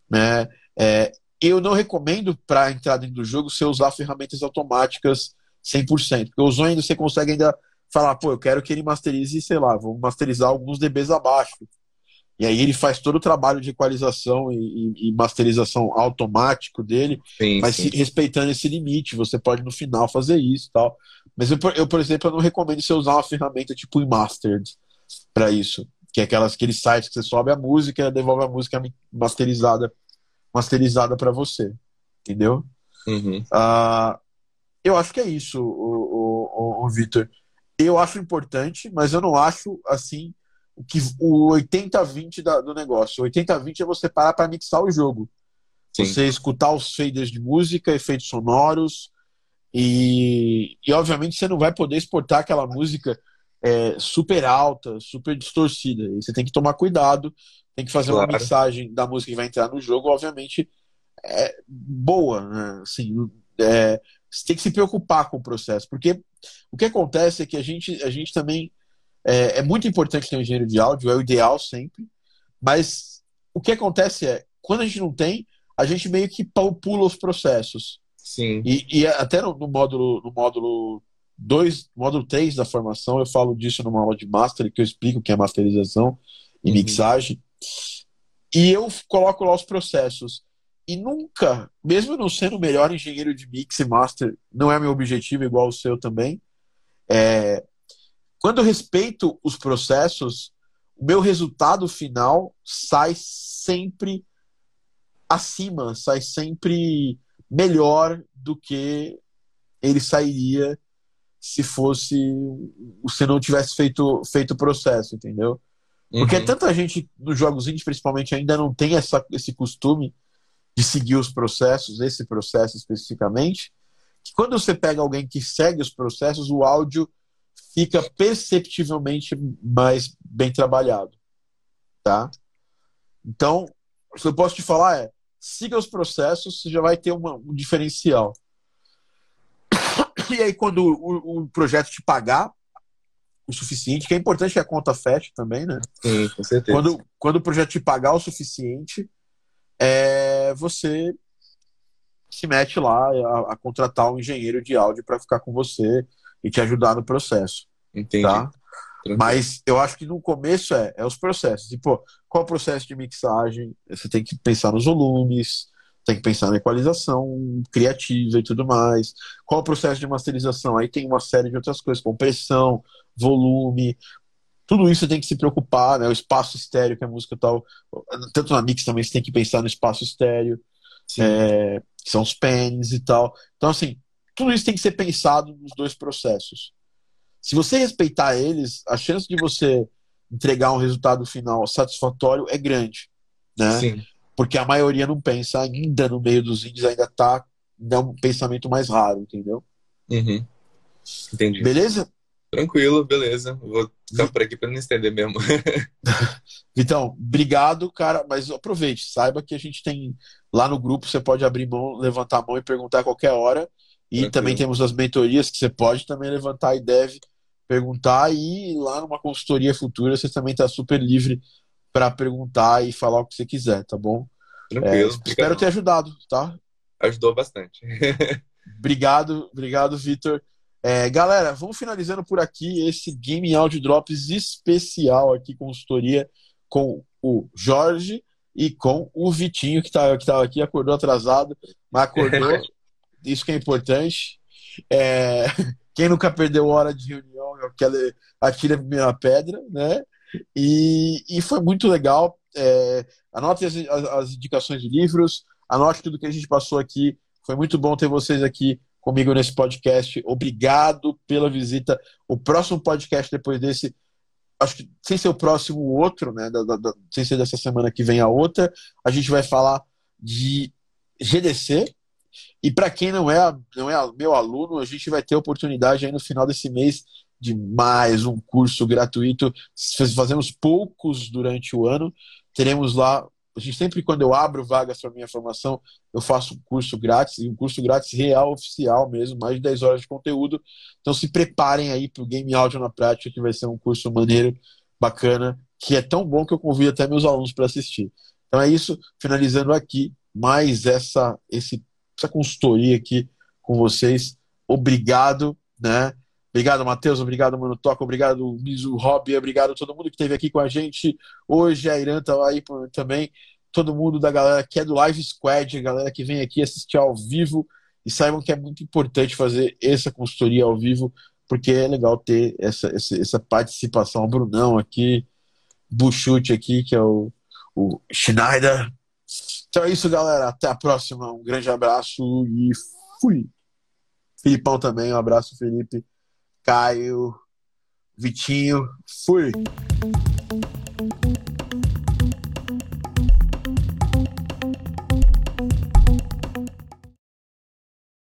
né? É, eu não recomendo para entrar dentro do jogo você usar ferramentas automáticas 100%, porque o Ozone você consegue ainda falar, pô, eu quero que ele masterize, sei lá, vou masterizar alguns dBs abaixo. E aí ele faz todo o trabalho de equalização e, e- masterização automático dele, Sim, mas sim. se- respeitando esse limite. Você pode no final fazer isso e tal. Mas eu, por- eu, por exemplo, eu não recomendo você usar uma ferramenta tipo Mastered para isso. Que é aquelas, aqueles sites que você sobe a música e devolve a música masterizada masterizada para você. Entendeu? Uhum. Ah, eu acho que é isso, o, o, o, o Vitor. Eu acho importante, mas eu não acho assim o que o 80-20 da- do negócio. O 80-20 é você parar para mixar o jogo. Sim. Você escutar os faders de música, efeitos sonoros, e, e obviamente você não vai poder exportar aquela música é, super alta, super distorcida. E você tem que tomar cuidado, tem que fazer uma Claro. mixagem da música que vai entrar no jogo, obviamente, é, boa, né? Assim, é, você tem que se preocupar com o processo, porque o que acontece é que a gente, a gente também é, é muito importante ter um engenheiro de áudio, é o ideal sempre, mas o que acontece é, quando a gente não tem, a gente meio que pu- pula os processos. Sim. E, e até no, no módulo no módulo 2, módulo 3 da formação, eu falo disso numa aula de master, que eu explico o que é masterização e Uhum. mixagem. E eu coloco lá os processos. E nunca, mesmo não sendo o melhor engenheiro de mix e master, não é meu objetivo, igual o seu também. é, quando eu respeito os processos, o meu resultado final sai sempre acima, sai sempre melhor do que ele sairia se fosse se não tivesse feito feito o processo, entendeu? Porque Uhum. tanta gente nos jogos indies, principalmente, ainda não tem essa, esse costume de seguir os processos, esse processo especificamente, que quando você pega alguém que segue os processos, o áudio fica perceptivelmente mais bem trabalhado, tá? Então, o que eu posso te falar é, siga os processos, você já vai ter uma- um diferencial. E aí, quando o, o projeto te pagar o suficiente, que é importante que a conta feche também, né? Sim, com certeza. Quando, quando o projeto te pagar o suficiente, é você se mete lá a, a contratar um engenheiro de áudio para ficar com você e te ajudar no processo. Entendi. Tá? Mas eu acho que no começo é, é os processos. Tipo, qual é o processo de mixagem? Você tem que pensar nos volumes, tem que pensar na equalização criativa e tudo mais. Qual é o processo de masterização? Aí tem uma série de outras coisas, compressão, volume. Tudo isso tem que se preocupar, né? O espaço estéreo que a música tal. Tanto na mix também você tem que pensar no espaço estéreo, é, que são os pens e tal. Então, assim, tudo isso tem que ser pensado nos dois processos. Se você respeitar eles, a chance de você entregar um resultado final satisfatório é grande. Né? Sim porque a maioria não pensa ainda no meio dos índios, ainda tá é um pensamento mais raro, entendeu? Uhum. Entendi. Beleza? Tranquilo, beleza. Vou ficar por aqui para não estender mesmo. (laughs) então, obrigado, cara. Mas aproveite, saiba que a gente tem lá no grupo, você pode abrir mão, levantar a mão e perguntar a qualquer hora. E Tranquilo. também temos as mentorias que você pode também levantar e deve perguntar. E lá numa consultoria futura, você também está super livre para perguntar e falar o que você quiser, tá bom? Tranquilo. É, espero ter ajudado, tá? Ajudou bastante. (laughs) obrigado, obrigado, Vitor. É, galera, vamos finalizando por aqui esse Game Audio Drops especial aqui, consultoria com o Jorge e com o Vitinho, que estava tá, que tava aqui, acordou atrasado, mas acordou. (laughs) Isso que é importante. É, (laughs) quem nunca perdeu hora de reunião, aquela, atira a primeira pedra, né? E, e foi muito legal. É, anote as, as, as, indicações de livros, anote tudo que a gente passou aqui. Foi muito bom ter vocês aqui comigo nesse podcast. Obrigado pela visita. O próximo podcast depois desse, acho que sem ser o próximo, o outro, né? Da, da, sem ser dessa semana que vem a outra, a gente vai falar de GDC. E para quem não é, não é meu aluno, a gente vai ter oportunidade aí no final desse mês de mais um curso gratuito. Fazemos poucos durante o ano. Teremos lá. A gente sempre, quando eu abro vagas para minha formação, eu faço um curso grátis, e um curso grátis real, oficial mesmo, mais de 10 horas de conteúdo. Então se preparem aí para o Game Audio na Prática, que vai ser um curso maneiro, bacana, que é tão bom que eu convido até meus alunos para assistir. Então é isso, finalizando aqui mais essa, esse, essa consultoria aqui com vocês. Obrigado, né? Obrigado, Matheus. Obrigado, Mano Toca. Obrigado, Mizu Hobby. Obrigado a todo mundo que esteve aqui com a gente hoje. A Irã tá aí também. Todo mundo da galera que é do Live Squad, a galera que vem aqui assistir ao vivo. E saibam que é muito importante fazer essa consultoria ao vivo, porque é legal ter essa, essa, essa participação. O Brunão aqui, Buchute aqui, que é o, o Schneider. Então é isso, galera. Até a próxima. Um grande abraço e fui. Filipão também. Um abraço, Felipe. Caio, Vitinho. Fui!